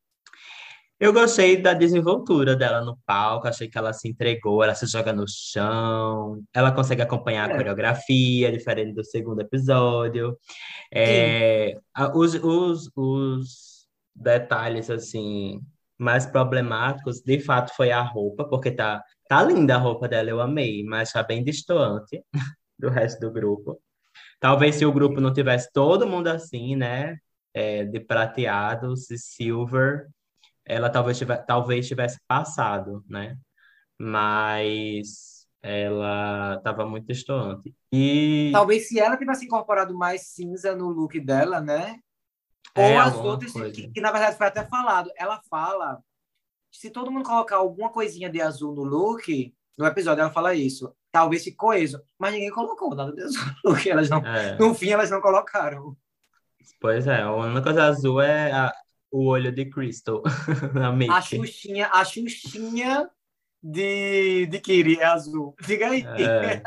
B: Eu gostei da desenvoltura dela no palco, achei que ela se entregou, ela se joga no chão, ela consegue acompanhar é. a coreografia, diferente do segundo episódio. É, os, os, os detalhes assim mais problemáticos, de fato, foi a roupa, porque tá, tá linda a roupa dela, eu amei, mas tá bem distoante do resto do grupo. Talvez se o grupo não tivesse todo mundo assim, né, é, de prateados e silver, ela talvez tivesse, talvez tivesse passado, né? Mas ela estava muito distoante. E
A: talvez se ela tivesse incorporado mais cinza no look dela, né? É, Ou as outras, que, que, na verdade foi até falado. Ela fala, se todo mundo colocar alguma coisinha de azul no look, no episódio ela fala isso, talvez fique coeso. Mas ninguém colocou nada de azul no look. Elas não, é. No fim, elas não colocaram.
B: Pois é, a única coisa azul é a, o olho de Crystal na make.
A: A Xuxinha, a Xuxinha de, de Kiri é azul. Diga aí. É.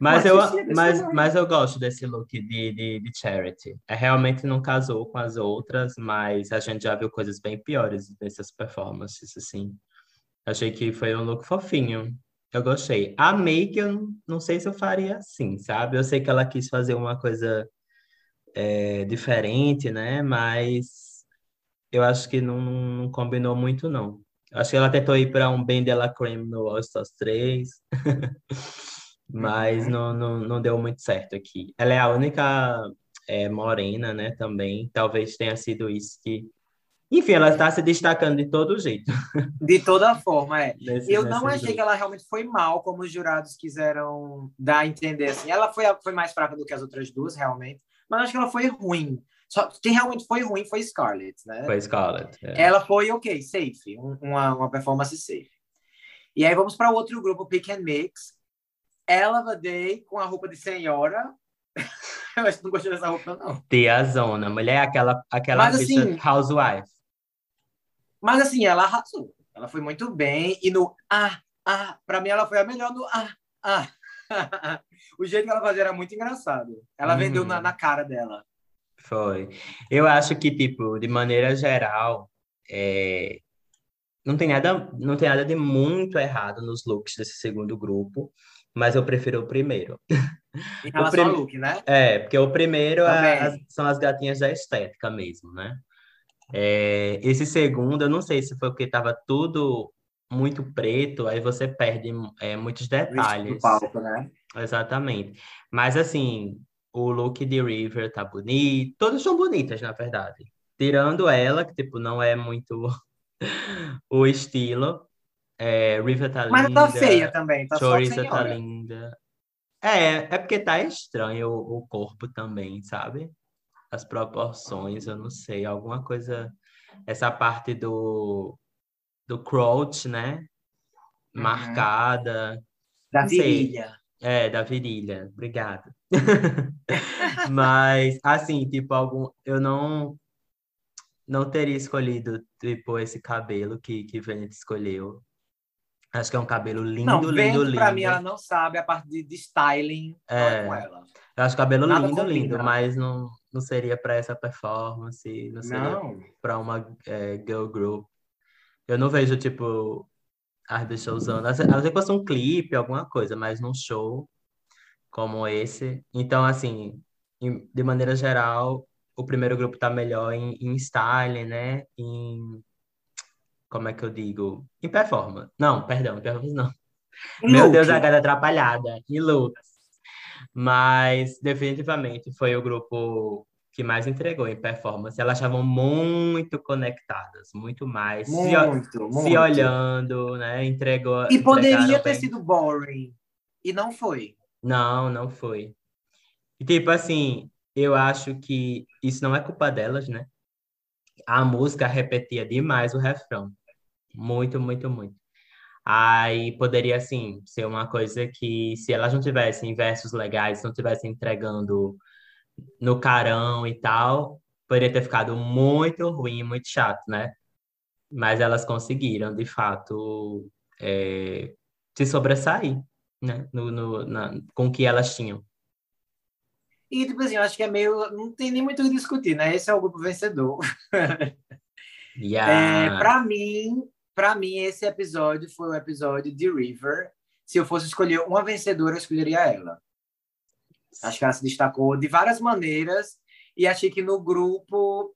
B: Mas, eu, mas, mas eu gosto desse look de, de, de, Charity. É, realmente não casou com as outras, mas a gente já viu coisas bem piores nessas performances, assim. Achei que foi um look fofinho. Eu gostei. A make, eu não sei se eu faria assim, sabe? Eu sei que ela quis fazer uma coisa é, diferente, né? Mas eu acho que não, não combinou muito, não. Acho que ela tentou ir para um Ben de la Creme no All Stars 3, mas uhum. não, não, não deu muito certo aqui. Ela é a única é, morena, né, também. Talvez tenha sido isso que enfim, ela está se destacando de todo jeito.
A: De toda forma, é. Eu não achei que ela realmente foi mal, como os jurados quiseram dar a entender. Assim. Ela foi, foi mais fraca do que as outras duas, realmente. Mas acho que ela foi ruim. Só quem realmente foi ruim foi Scarlett, né?
B: Foi Scarlett.
A: É. Ela foi ok, safe, uma, uma performance safe. E aí vamos para outro grupo, Pick and Mix. Ela Day com a roupa de senhora. Eu acho que não gostei dessa roupa, não.
B: Tia Zona, mulher, aquela, aquela Mas, assim, housewife.
A: Mas assim, ela arrasou. Ela foi muito bem. E no ah, ah, pra mim ela foi a melhor no ah, ah. o jeito que ela fazia era muito engraçado. Ela uhum. vendeu na, na cara dela.
B: Foi. Eu acho que, tipo, de maneira geral, é... não, tem nada, não tem nada de muito errado nos looks desse segundo grupo, mas eu prefiro o primeiro.
A: Em relação prim... ao look, né?
B: É, porque o primeiro é, as, são as gatinhas da estética mesmo, né? É, esse segundo, eu não sei se foi porque estava tudo muito preto, aí você perde é, muitos detalhes.
A: Palco, né?
B: Exatamente. Mas assim, o look de River tá bonito, todas são bonitas, na verdade. Tirando ela, que tipo, não é muito o estilo. É, River tá
A: Mas linda. Mas tá feia também, tá
B: Choriza tá linda. É, é porque tá estranho o, o corpo também, sabe? as proporções, eu não sei, alguma coisa, essa parte do, do crotch, né? Uhum. Marcada.
A: Da virilha.
B: É, da virilha, obrigado. Mas, assim, tipo, algum, eu não não teria escolhido, tipo, esse cabelo que, que Venet escolheu. Acho que é um cabelo lindo, não, lindo, lindo.
A: Pra mim, ela não sabe a parte de, de styling é, com ela.
B: Eu acho o cabelo Nada lindo, combina. lindo, mas não, não seria para essa performance, não seria para uma é, girl group. Eu não vejo, tipo, as pessoas usando. A não ser que fosse um clipe, alguma coisa, mas num show como esse. Então, assim, em, de maneira geral, o primeiro grupo tá melhor em, em style, né? Em. Como é que eu digo? Em performance. Não, perdão, em performance não. Meu Deus, a gata atrapalhada. Em looks. Mas definitivamente foi o grupo que mais entregou em performance. Elas estavam muito conectadas, muito mais,
A: muito,
B: se,
A: muito.
B: se olhando, né? Entregou.
A: E poderia ter bem. sido boring. E não foi.
B: Não, não foi. E tipo assim, eu acho que isso não é culpa delas, né? A música repetia demais o refrão. Muito, muito, muito. Aí poderia, assim, ser uma coisa que, se elas não tivessem versos legais, não tivessem entregando no carão e tal, poderia ter ficado muito ruim, muito chato, né? Mas elas conseguiram, de fato, é, se sobressair, né? No, no, na, com o que elas tinham.
A: E, tipo assim, eu acho que é meio. Não tem nem muito o que discutir, né? Esse é o grupo vencedor.
B: Yeah.
A: É, para mim, para mim, esse episódio foi o episódio de River. Se eu fosse escolher uma vencedora, eu escolheria ela. Acho que ela se destacou de várias maneiras e achei que no grupo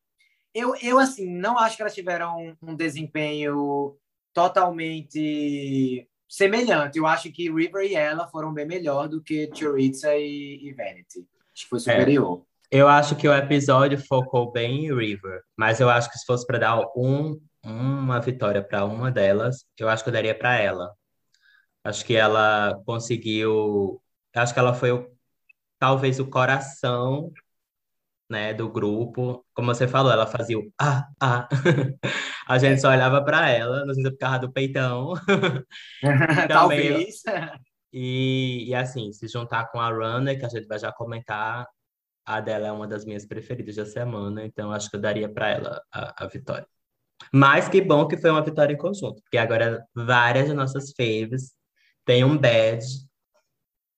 A: eu, eu assim não acho que elas tiveram um desempenho totalmente semelhante. Eu acho que River e ela foram bem melhor do que Choriza e, e Vanity. Acho que foi superior.
B: É, eu acho que o episódio focou bem em River, mas eu acho que se fosse para dar um uma vitória para uma delas, eu acho que eu daria para ela. Acho que ela conseguiu. Acho que ela foi o, talvez o coração né, do grupo. Como você falou, ela fazia o ah, ah. A gente só olhava para ela, não sei se é por causa do peitão.
A: talvez.
B: E, e assim, se juntar com a Runner, que a gente vai já comentar, a dela é uma das minhas preferidas da semana, então acho que eu daria para ela a, a vitória. Mas que bom que foi uma vitória em conjunto, porque agora várias de nossas faves têm um badge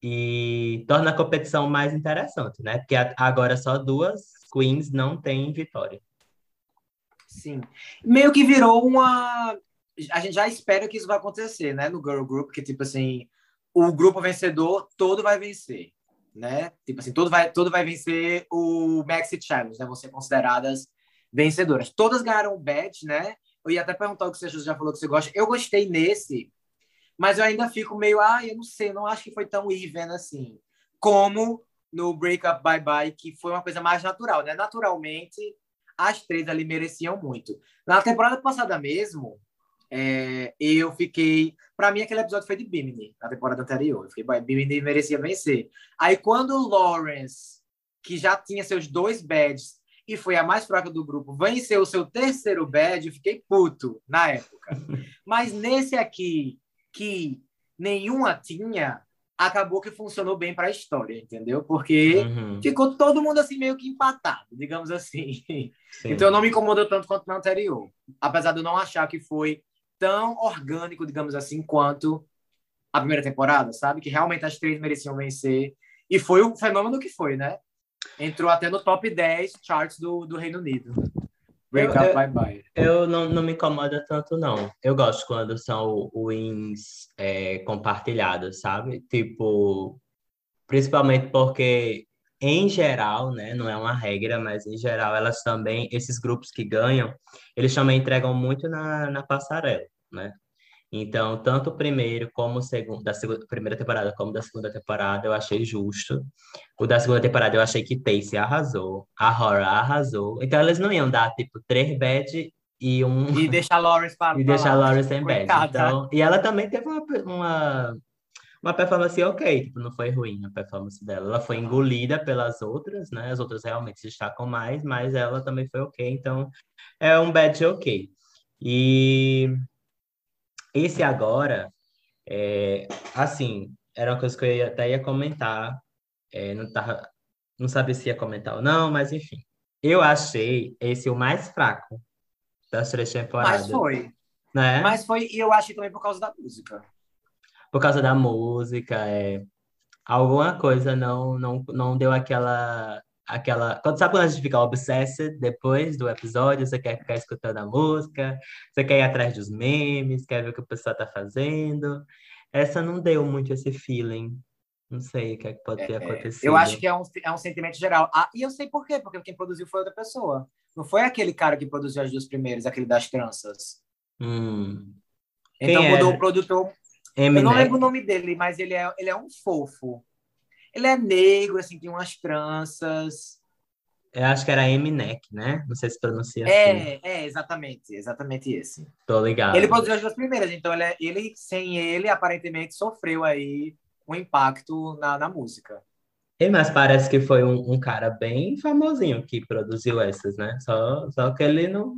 B: e torna a competição mais interessante, né? Porque agora só duas queens não têm vitória.
A: Sim. Meio que virou uma a gente já espera que isso vai acontecer, né? No girl group, que tipo assim, o grupo vencedor todo vai vencer, né? Tipo assim, todo vai, todo vai vencer o Maxi Challenge, né? Vão ser consideradas vencedoras. Todas ganharam o badge, né? Eu ia até perguntar o que você já falou que você gosta. Eu gostei nesse, mas eu ainda fico meio, ah, eu não sei, não acho que foi tão even assim, como no Break Up Bye Bye, que foi uma coisa mais natural, né? Naturalmente, as três ali mereciam muito. Na temporada passada mesmo, é, eu fiquei. Para mim, aquele episódio foi de Bimini, na temporada anterior. Eu fiquei, Bimini merecia vencer. Aí, quando o Lawrence, que já tinha seus dois badges e foi a mais fraca do grupo, venceu o seu terceiro badge, eu fiquei puto na época. Mas nesse aqui, que nenhuma tinha, acabou que funcionou bem para a história, entendeu? Porque uhum. ficou todo mundo assim meio que empatado, digamos assim. Sim. Então não me incomodou tanto quanto na anterior, apesar de eu não achar que foi tão orgânico, digamos assim, quanto a primeira temporada, sabe? Que realmente as três mereciam vencer e foi o fenômeno que foi, né? Entrou até no top 10 charts do, do Reino Unido.
B: Break eu, up, bye bye. Eu não, não me incomoda tanto, não. Eu gosto quando são wins é, compartilhados, sabe? Tipo, principalmente porque, em geral, né? Não é uma regra, mas em geral, elas também, esses grupos que ganham, eles também entregam muito na, na passarela, né? Então, tanto o primeiro como o segundo, da segunda, primeira temporada como da segunda temporada, eu achei justo. O da segunda temporada eu achei que Tacy arrasou, a Horror arrasou. Então, eles não iam dar, tipo, três bad e um...
A: E deixar a Lawrence para
B: E deixar a Lawrence em bad. Então, e ela também teve uma, uma, uma performance ok, tipo, não foi ruim a performance dela. Ela foi engolida pelas outras, né? As outras realmente se destacam mais, mas ela também foi ok. Então, é um bad ok. E esse agora, é, assim, era uma coisa que eu até ia comentar, é, não, tava, não sabia se ia comentar ou não, mas enfim. Eu achei esse o mais fraco das três temporadas.
A: Mas foi.
B: Né?
A: Mas foi, e eu achei também por causa da música.
B: Por causa da música, é. Alguma coisa não, não, não deu aquela aquela. Quando sabe quando a gente fica obsessed depois do episódio, você quer ficar escutando a música, você quer ir atrás dos memes, quer ver o que o pessoal tá fazendo. Essa não deu muito esse feeling. Não sei o que, é que pode ter é, acontecido.
A: Eu acho que é um, é um sentimento geral. Ah, e eu sei por quê, porque quem produziu foi outra pessoa. Não foi aquele cara que produziu as duas primeiras, aquele das tranças.
B: Hum.
A: Então mudou o produtor. Eminem. Eu não lembro o nome dele, mas ele é, ele é um fofo. Ele é negro, assim, tem umas tranças.
B: Eu acho que era Eminek, né? Não sei se pronuncia
A: é,
B: assim.
A: É, exatamente, exatamente esse.
B: Tô ligado.
A: Ele produziu as duas primeiras, então ele, é, ele sem ele, aparentemente, sofreu aí um impacto na, na música.
B: E, mas parece que foi um, um, cara bem famosinho que produziu essas, né? Só, só que ele não,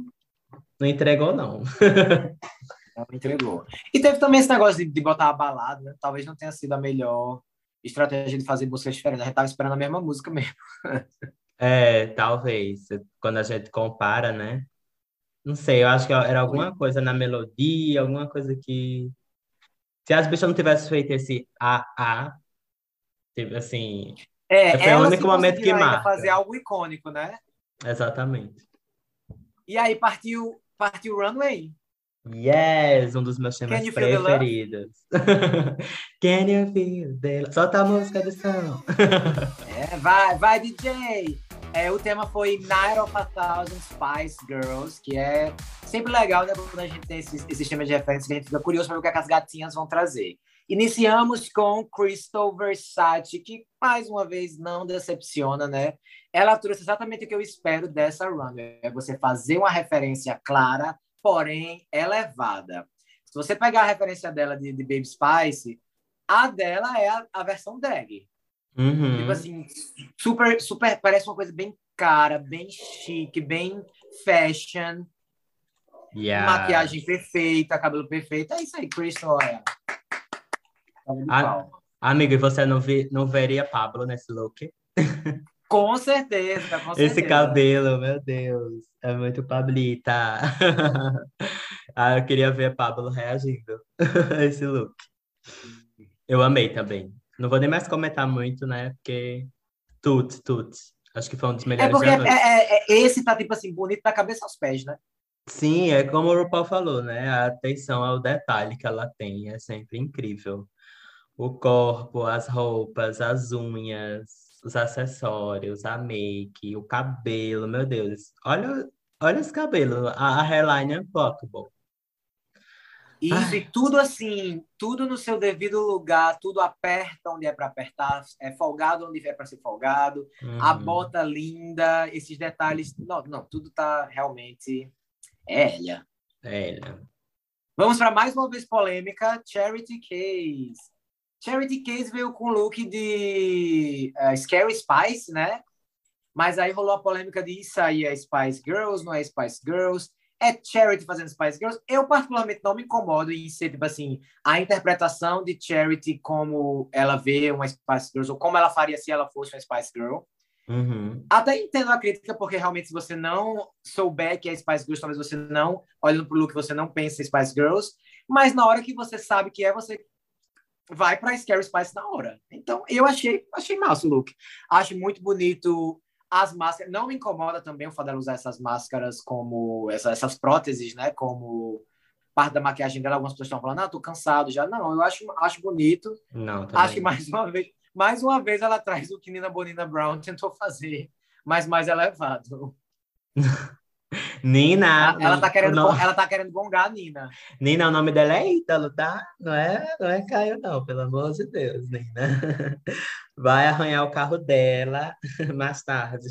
B: não entregou, não.
A: não entregou. E teve também esse negócio de, de botar a balada, né? Talvez não tenha sido a melhor estratégia de fazer músicas diferentes. A gente tava esperando a mesma música mesmo.
B: é, talvez. Quando a gente compara, né? Não sei, eu acho que era alguma coisa na melodia, alguma coisa que. Se as bichas não tivessem feito esse AA, tipo assim.
A: É, foi o único momento que marca. fazer algo icônico, né?
B: Exatamente.
A: E aí partiu, partiu Runway.
B: Yes, um dos meus temas preferidos. Can you feel the love? Solta a música do som.
A: é, vai, vai, DJ! É, o tema foi Night of a Thousand Spice Girls, que é sempre legal, né? Quando a gente tem esse, esse tema de referência, que a gente fica curioso para ver o que, é as gatinhas vão trazer. Iniciamos com Crystal Versace, que mais uma vez não decepciona, né? Ela trouxe exatamente o que eu espero dessa run. É você fazer uma referência clara porém elevada. Se você pegar a referência dela de, de Baby Spice, a dela é a, a versão drag.
B: Uhum.
A: Tipo assim, super, super, parece uma coisa bem cara, bem chique, bem fashion.
B: Yeah.
A: Maquiagem perfeita, cabelo perfeito. É isso aí, Crystal. É.
B: A, amigo, e você não, vi, não veria Pablo nesse look?
A: Com certeza, com certeza.
B: Esse cabelo, meu Deus, é muito Pablita. ah, eu queria ver Pablo reagindo a esse look. Eu amei também. Não vou nem mais comentar muito, né? Porque tut, tut. Acho que foi um dos é melhores.
A: É porque é, é, esse tá tipo assim bonito da cabeça aos pés, né?
B: Sim, é como o RuPaul falou, né? A atenção ao detalhe que ela tem é sempre incrível. O corpo, as roupas, as unhas, os acessórios, a make, o cabelo, meu Deus. Olha, olha esse cabelo, a, a hairline é unfuckable.
A: Isso, e tudo assim, tudo no seu devido lugar, tudo aperta onde é para apertar, é folgado onde é para ser folgado,
B: Uhum.
A: a bota linda, esses detalhes. Não, não, tudo tá realmente. É, Elia.
B: É,
A: Vamos para mais uma vez polêmica: Charity Case. Charity Case veio com look de eh, Scary Spice, né? Mas aí rolou a polêmica de isso aí é Spice Girls, não é Spice Girls. É Charity fazendo Spice Girls. Eu, particularmente, não me incomodo em ser, tipo assim, a interpretação de Charity como ela vê uma Spice Girls, ou como ela faria se ela fosse uma Spice Girl.
B: Uhum.
A: Até entendo a crítica, porque realmente, se você não souber que é Spice Girls, talvez você não, olhando pro look, você não pense em Spice Girls. Mas na hora que você sabe que é, você vai pra Scary Spice na hora. Então, eu achei, achei massa o look. Acho muito bonito as máscaras. Não me incomoda também o fato dela usar essas máscaras como... Essa, essas próteses, né? Como parte da maquiagem dela. Algumas pessoas estão falando, ah, tô cansado já. Não, eu acho, acho bonito.
B: Não, também.
A: Acho que mais uma vez, mais uma vez ela traz o que Nina Bonina Brown tentou fazer, mas mais elevado.
B: Nina.
A: ela, tá querendo,
B: o no-
A: ela tá querendo gongar a Nina.
B: Nina, o nome dela é Ítalo, tá? Não é, não é Caio, não, pelo amor de Deus, Nina. Vai arranhar o carro dela mais tarde.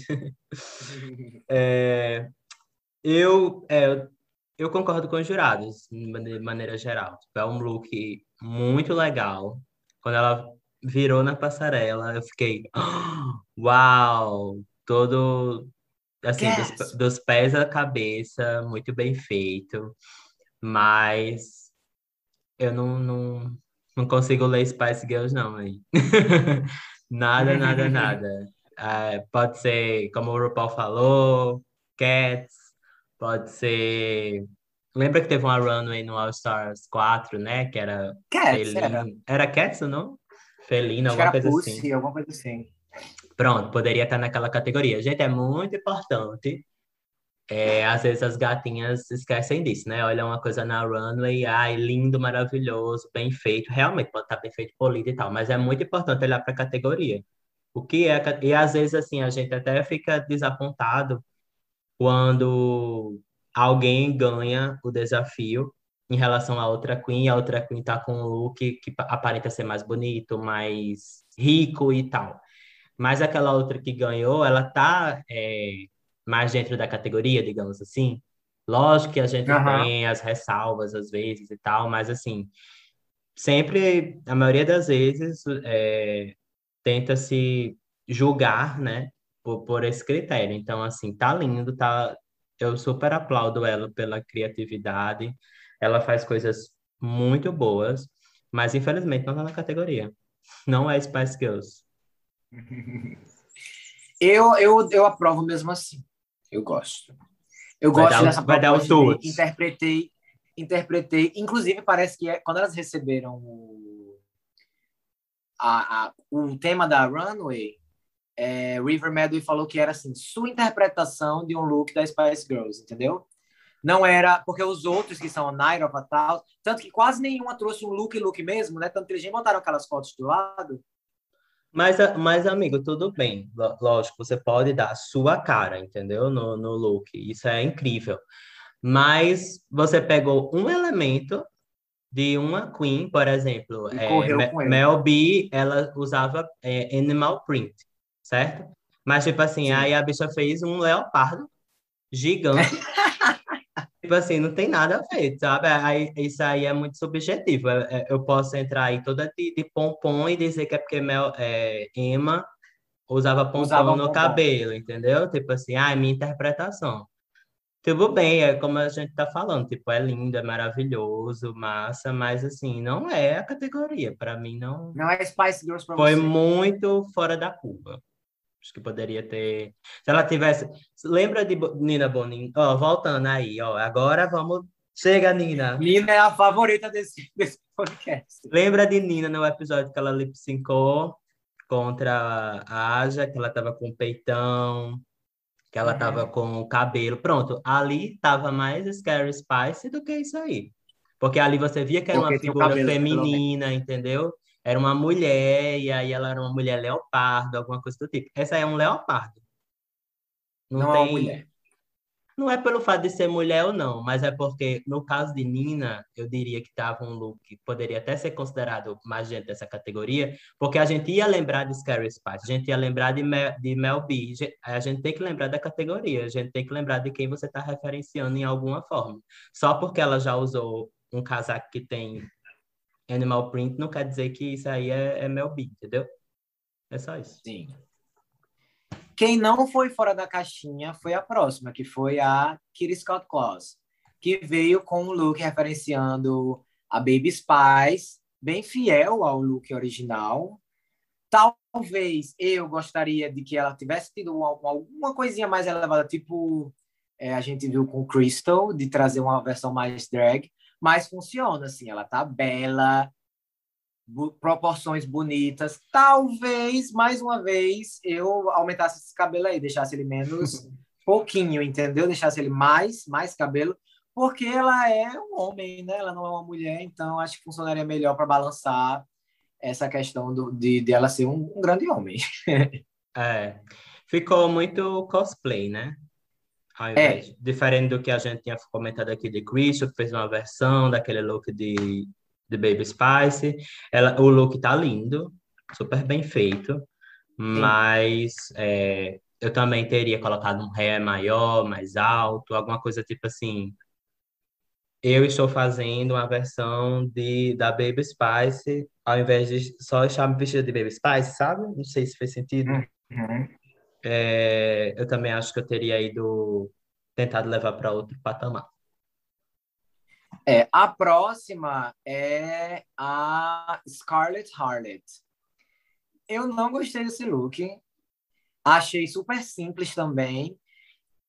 B: É, eu, é, eu- concordo com os jurados, de mane- maneira geral. Tipo, é um look muito legal. Quando ela virou na passarela, eu fiquei, uau, todo, assim, dos, dos pés à cabeça, muito bem feito. Mas eu não, não, não consigo ler Spice Girls, não, aí. Nada, nada, nada. Ah, pode ser, como o RuPaul falou, Cats, pode ser. Lembra que teve uma runway no All Stars 4, né? Que era
A: Cats, era.
B: Felina. Era Cats ou não? Felina,
A: Acho
B: alguma
A: era
B: coisa
A: Pussy,
B: assim.
A: alguma coisa assim.
B: Pronto, poderia estar naquela categoria. Gente, é muito importante. É, às vezes as gatinhas esquecem disso, né? Olha uma coisa na runway, ai, lindo, maravilhoso, bem feito. Realmente pode estar bem feito, polido e tal, mas é muito importante olhar para a categoria. O que é, a e às vezes assim, a gente até fica desapontado quando alguém ganha o desafio em relação à outra queen, a outra queen tá com um look que pa- aparenta ser mais bonito, mais rico e tal. Mas aquela outra que ganhou, ela tá é, mais dentro da categoria, digamos assim. Lógico que a gente
A: Aham.
B: tem as ressalvas às vezes e tal, mas assim, sempre, a maioria das vezes, é, tenta se julgar, né, por, por esse critério. Então, assim, tá lindo, tá. Eu super aplaudo ela pela criatividade. Ela faz coisas muito boas, mas infelizmente não tá na categoria. Não é Spice Girls.
A: Eu, eu, eu aprovo mesmo assim. Eu gosto. Eu
B: Vai
A: gosto
B: dar
A: dessa
B: vai dar o
A: de interpretei, interpretei. Inclusive, parece que é, quando elas receberam o, a, a- o tema da Runway, é, River Medway falou que era assim, sua interpretação de um look da Spice Girls, entendeu? Não era, porque os outros que são a Night of a Thousand, tanto que quase nenhuma trouxe um look look mesmo, né? Tanto que eles nem botaram aquelas fotos do lado.
B: Mas, mas, amigo, tudo bem. Ló- Lógico, você pode dar a sua cara, entendeu? No, no look. Isso é incrível. Mas você pegou um elemento de uma queen, por exemplo,
A: E
B: é. Mel B, ela usava é, animal print, certo? Mas, tipo assim,
A: Sim.
B: aí a bicha fez um leopardo gigante. Tipo assim, não tem nada a ver, sabe? Aí, isso aí é muito subjetivo. É- é- Eu posso entrar aí toda de, de pompom e dizer que é porque Mel, é, Emma usava pompom
A: Usava
B: no
A: pompom.
B: cabelo, entendeu? Tipo assim, ah, é minha interpretação. Tudo bem, é como a gente tá falando, tipo, é lindo, é maravilhoso, massa, mas assim, não é a categoria. Para mim, não
A: Não é Spice Girls pra
B: foi
A: você.
B: muito fora da curva. Acho que poderia ter. Se ela tivesse. Lembra de Nina Bonin? Ó, voltando aí, ó. Agora vamos. Chega, Nina.
A: Nina é a favorita desse, desse podcast.
B: Lembra de Nina no episódio que ela lip syncou contra a Aja, que ela tava com peitão, que ela tava
A: Uhum.
B: com o cabelo. Pronto, ali tava mais Scary Spice do que isso aí. Porque ali você via que era uma
A: Porque o
B: figura
A: cabelo,
B: feminina, entendeu? Era uma mulher, e aí ela era uma mulher leopardo, alguma coisa do tipo. Essa é um leopardo. Não,
A: Não é uma
B: tem...
A: mulher.
B: Não é pelo fato de ser mulher ou não, mas é porque, no caso de Nina, eu diria que estava um look que poderia até ser considerado mais dentro dessa categoria, porque a gente ia lembrar de Scary Spice, a gente ia lembrar de Mel, de Mel B, a gente tem que lembrar da categoria, a gente tem que lembrar de quem você está referenciando em alguma forma. Só porque ela já usou um casaco que tem animal print, não quer dizer que isso aí é, é Mel B, entendeu? É só isso.
A: Sim. Quem não foi fora da caixinha foi a próxima, que foi a Kitty Scott Claus, que veio com um look referenciando a Baby Spice, bem fiel ao look original. Talvez eu gostaria de que ela tivesse tido uma- alguma coisinha mais elevada, tipo é, a gente viu com Crystal, de trazer uma versão mais drag, mas funciona assim, ela tá bela, bu- proporções bonitas. Talvez, mais uma vez, eu aumentasse esse cabelo aí, deixasse ele menos pouquinho, entendeu? Deixasse ele mais, mais cabelo, porque ela é um homem, né? Ela não é uma mulher, então acho que funcionaria melhor para balançar essa questão do, de, de ela ser um, um grande homem.
B: É, ficou muito cosplay, né? Ao
A: É.
B: diferente do que a gente tinha comentado aqui de que fez uma versão daquele look de, de Baby Spice. Ela, o look tá lindo, super bem feito, mas é, eu também teria colocado um ré maior, mais alto, alguma coisa tipo assim. Eu estou fazendo uma versão de, da Baby Spice, ao invés de só estar vestida de Baby Spice, sabe? Não sei se fez sentido. É, eu também acho que eu teria ido tentado levar para outro patamar.
A: É, a próxima é a Scarlet Harlot. Eu não gostei desse look. Achei super simples também.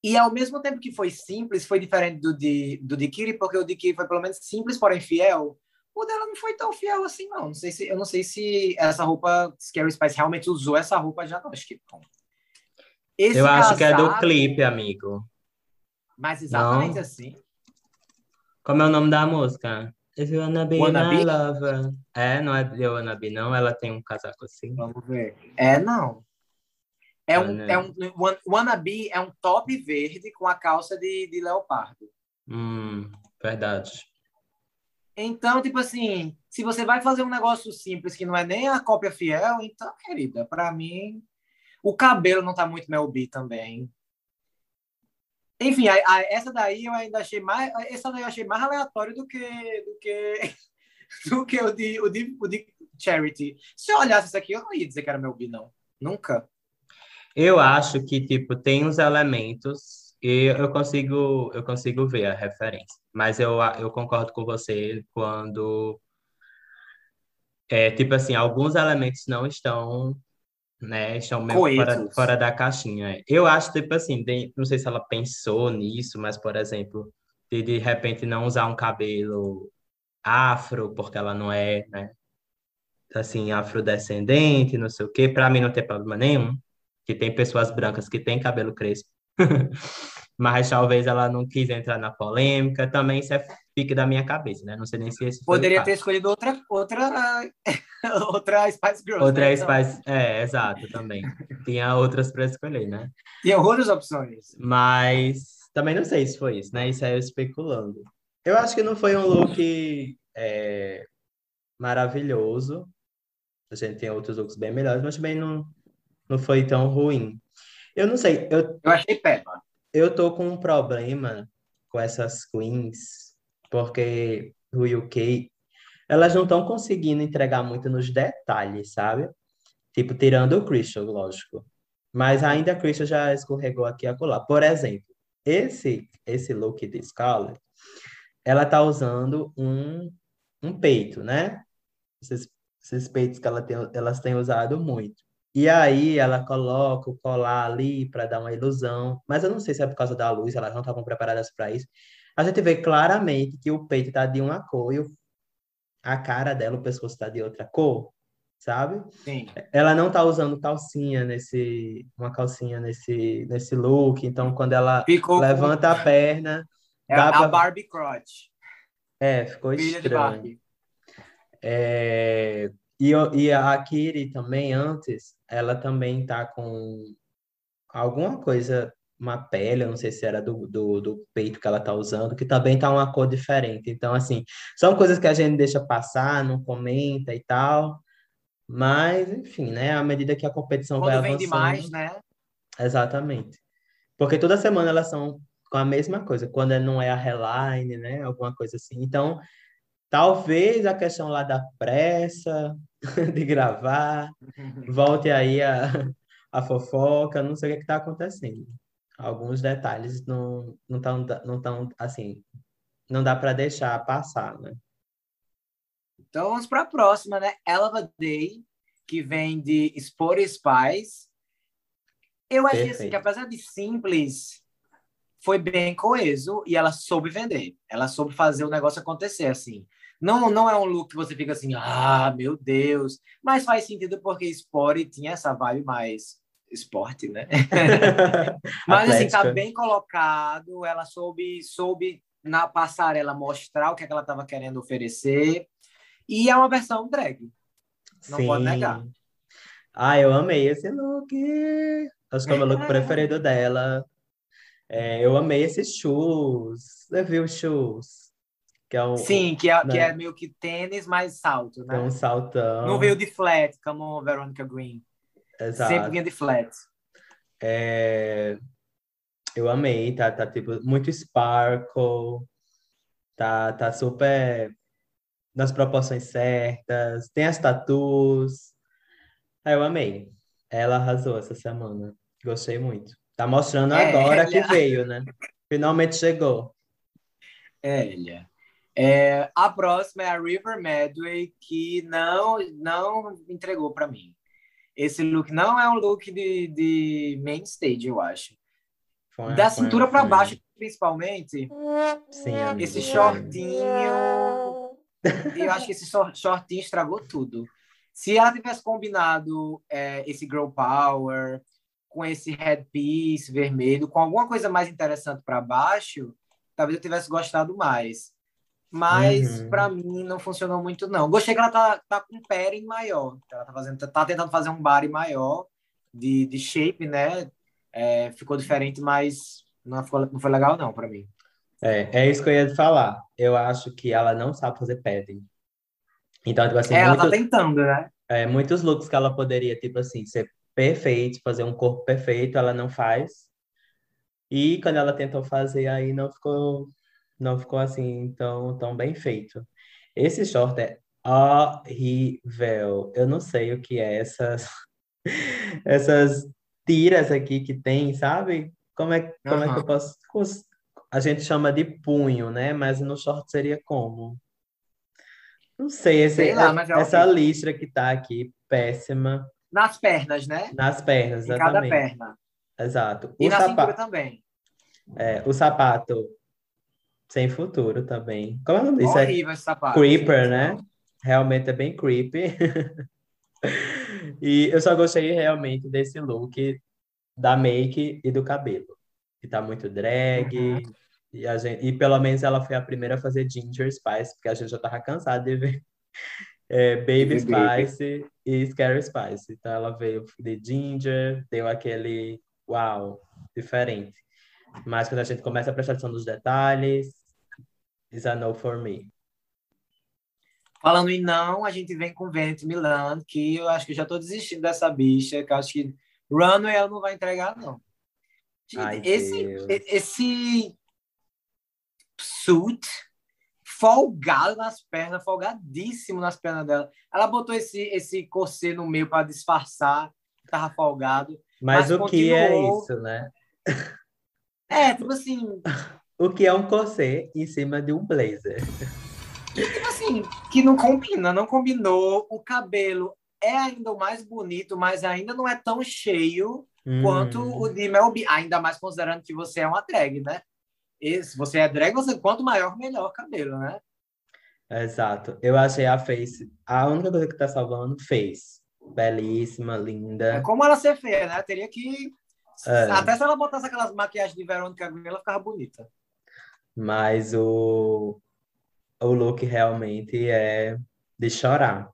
A: E ao mesmo tempo que foi simples, foi diferente do de, do de Kiri, porque o de Kiri foi pelo menos simples, porém fiel. O dela não foi tão fiel assim, não. não sei se, eu não sei se essa roupa, Scary Spice realmente usou essa roupa já, não. Acho que. Esse
B: Eu acho que é do clipe, amigo.
A: Mas exatamente
B: Não.
A: assim.
B: Como é o nome da música? If you wanna be
A: Wanna
B: my
A: Be?
B: lover. É, não é de Wanna Be, não. Ela tem um casaco assim.
A: Vamos ver. É, não. É um, é um wan- wannabe é um top verde com a calça de, de leopardo.
B: Hum, verdade.
A: Então, tipo assim, se você vai fazer um negócio simples que não é nem a cópia fiel, então, querida, para mim, o cabelo não tá muito Mel B também. Enfim, a, a- essa daí eu ainda achei mais, essa daí eu achei mais aleatório do que do que do que o de, o de, o de Charity. Se eu olhasse isso aqui, eu não ia dizer que era Mel B, não. Nunca.
B: Eu acho que, tipo, tem os elementos e eu consigo, eu consigo ver a referência. Mas eu, eu concordo com você quando, é, tipo assim, alguns elementos não estão, né, estão meio fora, fora da caixinha. Eu acho, tipo assim, tem- não sei se ela pensou nisso, mas, por exemplo, de, de repente não usar um cabelo afro, porque ela não é, né, assim, afrodescendente, não sei o quê. Para mim não tem problema nenhum que tem pessoas brancas que têm cabelo crespo. Mas talvez ela não quis entrar na polêmica. Também isso é fique da minha cabeça, né? Não sei nem se esse
A: Poderia ter escolhido outra outra outra Spice Girls.
B: Outra
A: né? Então,
B: Spice... É, exato, também. Tinha outras para escolher, né?
A: Tinha outras opções.
B: Mas também não sei se foi isso, né? Isso aí eu especulando. Eu acho que não foi um look é, maravilhoso. A gente tem outros looks bem melhores, mas também não, não foi tão ruim. Eu não sei, eu,
A: Eu achei péssima.
B: eu tô com um problema com essas queens, porque o UK, elas não estão conseguindo entregar muito nos detalhes, sabe? Tipo, tirando o Crystal, lógico. Mas ainda a Crystal já escorregou aqui e acolá. Por exemplo, esse, esse look de Scarlett, ela tá usando um, um peito, né? Esses, esses peitos que ela tem, elas têm usado muito. E aí ela coloca o colar ali para dar uma ilusão, mas eu não sei se é por causa da luz, elas não estavam preparadas para isso. A gente vê claramente que o peito está de uma cor e a cara dela, o pescoço está de outra cor. sabe?
A: Sim.
B: Ela não tá usando calcinha nesse, uma calcinha nesse, nesse look, então quando ela
A: Ficou
B: levanta
A: com...
B: a perna,
A: é
B: dá
A: a
B: pra...
A: Barbie crotch.
B: É, ficou
A: Filha
B: estranho. É, e, e a Kiri também, antes, ela também tá com alguma coisa, uma pele, eu não sei se era do, do, do peito que ela tá usando, que também tá uma cor diferente. Então, assim, são coisas que a gente deixa passar, não comenta e tal, mas, enfim, né? À medida que a competição vai
A: Quando vende mais,
B: avançando,
A: né?
B: exatamente. Porque toda semana elas são com a mesma coisa, quando não é a headline, né? Alguma coisa assim. Então, talvez a questão lá da pressa de gravar, volte aí a, a fofoca, não sei o que está acontecendo. Alguns detalhes não não tão, não tão assim, não dá para deixar passar, né?
A: Então vamos para a próxima, né? Eleva Day, que vem de Sport Spice. Eu achei assim que apesar de simples, foi bem coeso e ela soube vender. Ela soube fazer o negócio acontecer assim. Não, não é um look que você fica assim, ah, meu Deus, mas faz sentido porque Sport tinha essa vibe mais esporte, né? Mas assim, tá bem colocado, ela soube, soube na passarela mostrar o que, é que ela estava querendo oferecer. E é uma versão drag. Não pode negar.
B: Ah, eu amei esse look. Acho que é o meu look preferido dela. É, eu amei esses shoes. Você viu shoes? Que é um,
A: Sim, que é, que
B: né?
A: é meio que tênis mais salto,
B: que é
A: né?
B: um saltão.
A: Não veio de flat, como Veronica Green.
B: Exato.
A: Sempre vinha de flat.
B: É, eu amei, tá, tá tipo muito sparkle, tá, tá super nas proporções certas, tem as tatuas. Ah, eu amei. Ela arrasou essa semana. Gostei muito. Tá mostrando
A: É,
B: agora que
A: ela-
B: veio, né? Finalmente chegou.
A: É, Elia. É, a próxima é a River Medway, que não, não entregou para mim. Esse look não é um look de, de main stage, eu acho.
B: Foi,
A: Da
B: foi,
A: cintura para baixo, principalmente,
B: Sim, amigo,
A: esse shortinho. Eu acho que esse shor- shortinho estragou tudo. Se ela tivesse combinado é, esse girl power com esse headpiece vermelho, com alguma coisa mais interessante para baixo, talvez eu tivesse gostado mais. Mas
B: Uhum.
A: para mim não funcionou muito não. Gostei que ela tá, tá com um padding maior. Ela tá fazendo, tá tentando fazer um body maior de, de shape, né? É, ficou diferente, mas não, ficou, não foi legal não para mim.
B: É, é isso que eu ia te falar. Eu acho que ela não sabe fazer padding. Então, tipo assim,
A: É, ela tá
B: muito-
A: tentando, né?
B: É, muitos looks que ela poderia, tipo assim, ser perfeito, fazer um corpo perfeito, ela não faz. E quando ela tentou fazer, aí não ficou, não ficou assim tão, tão bem feito. Esse short é horrível. Eu não sei o que é essas, essas tiras aqui que tem, sabe? Como é, como é que eu posso... A gente chama de punho, né? Mas no short seria como? Não sei, esse,
A: Sei lá, mas é
B: essa
A: horrível.
B: listra que tá aqui, péssima,
A: Nas pernas, né?
B: nas pernas,
A: Em cada
B: exatamente.
A: perna.
B: Exato.
A: E
B: O
A: na cintura
B: sapato,
A: também.
B: é, o sapato sem futuro também. Como é o nome disso? É
A: Horrível esse sapato.
B: creeper, né? Realmente é bem creepy. E eu só gostei realmente desse look da make e do cabelo. Que tá muito drag.
A: Uhum.
B: E, a gente, e pelo menos ela foi a primeira a fazer Ginger Spice, porque a gente já tava cansado de ver é, Baby. Spice e Scary Spice. Então ela veio de Ginger, deu aquele uau, diferente. Mas quando a gente começa a prestar atenção nos detalhes, is a no for me.
A: Falando em não, a gente vem com Venet Milan, que eu acho que já tô desistindo dessa bicha, que eu acho que Runway ela não vai entregar, não. Gente,
B: Ai,
A: esse,
B: Deus.
A: esse suit folgado nas pernas, folgadíssimo nas pernas dela. Ela botou esse, esse corset no meio para disfarçar que tava folgado.
B: Mas,
A: Mas
B: o que é
A: continuou.
B: isso, né?
A: É, tipo assim,
B: O que é um corset em cima de um blazer?
A: tipo assim, que não combina, não combinou. O cabelo é ainda o mais bonito, mas ainda não é tão cheio quanto
B: Hum.
A: o de Mel B. Ainda mais considerando que você é uma drag, né? E se você é drag, você quanto maior, melhor cabelo, né?
B: Exato. Eu achei a Face, a única coisa que tá salvando, Face. Belíssima, linda.
A: É como ela ser feia, né? Teria que. É. Até se ela botasse aquelas maquiagens de Verônica Green, ela ficava bonita.
B: Mas o, o look realmente é de chorar.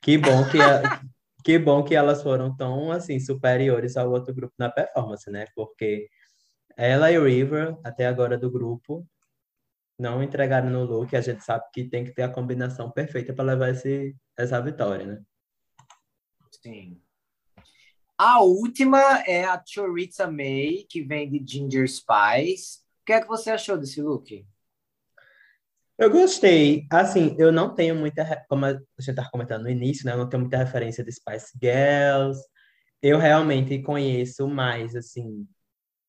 B: Que bom que, a, que bom que elas foram tão assim superiores ao outro grupo na performance, né? Porque ela e o River, até agora do grupo, não entregaram no look. A gente sabe que tem que ter a combinação perfeita para levar esse, essa vitória, né?
A: Sim. A última é a Choriza May, que vem de Ginger Spice. O que é que você achou desse look?
B: Eu gostei. Assim, eu não tenho muita, como a gente estava comentando no início, né? Eu não tenho muita referência de Spice Girls. Eu realmente conheço mais, assim,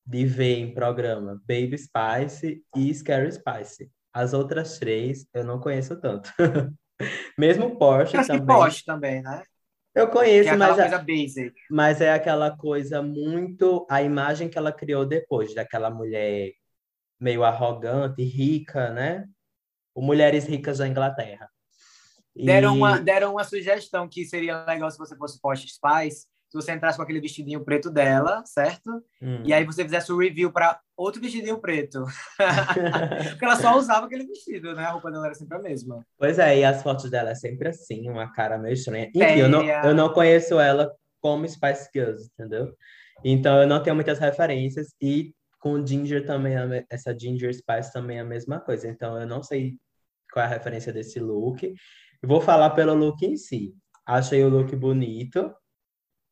B: de ver em programa Baby Spice e Scary Spice. As outras três eu não conheço tanto. Mesmo Porsche também.
A: Porsche também, né?
B: Eu conheço,
A: é
B: mas,
A: é,
B: mas é aquela coisa muito a imagem que ela criou depois daquela mulher meio arrogante, rica, né? O Mulheres Ricas da Inglaterra.
A: E... Deram, uma, deram uma sugestão que seria legal se você fosse Porsche Spice, se você entrasse com aquele vestidinho preto dela, certo? Hum. E aí você fizesse o review para outro vestidinho preto. Porque ela só usava aquele vestido, né? A roupa dela era sempre a mesma.
B: Pois é, e as fotos dela é sempre assim, uma cara meio estranha. Enfim, eu não, eu não conheço ela como Spice Girls, entendeu? Então eu não tenho muitas referências e com Ginger também, essa Ginger Spice também é a mesma coisa. Então eu não sei qual é a referência desse look. vou falar pelo look em si. Achei o look bonito,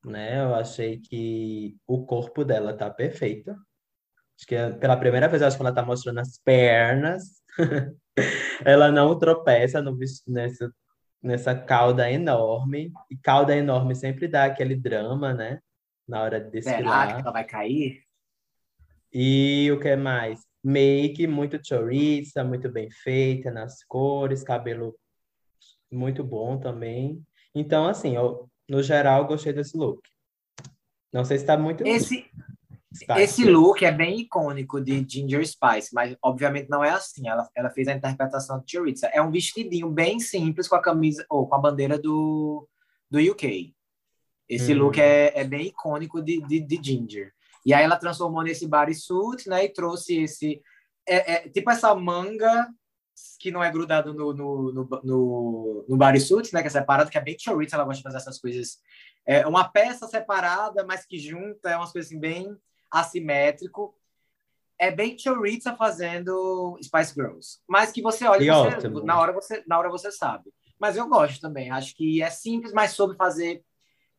B: né? Eu achei que o corpo dela tá perfeito. Acho que é, pela primeira vez, acho que ela tá mostrando as pernas. ela não tropeça no, nessa, nessa cauda enorme. E cauda enorme sempre dá aquele drama, né? Na hora de desfilar.
A: Será que ela vai cair?
B: E o que mais? Make muito choriza, muito bem feita nas cores, cabelo muito bom também. Então, assim, eu no geral, gostei desse look. Não sei se está muito.
A: Esse, esse look é bem icônico de Ginger Spice, mas obviamente não é assim. Ela, ela fez a interpretação de Choriza. É um vestidinho bem simples com a camisa ou com a bandeira do, do UK. Esse hum. look é, é bem icônico de, de, de Ginger. E aí ela transformou nesse bodysuit, né? E trouxe esse. É, é, tipo essa manga que não é grudado no, no, no, no, no bodysuit, né? Que é separado, que é bem chorizo, ela gosta de fazer essas coisas. É uma peça separada, mas que junta, é umas coisas assim, bem assimétrico. É bem chorizo fazendo Spice Girls. Mas que você olha, você, na, hora você, na hora você sabe. Mas eu gosto também. Acho que é simples, mas soube fazer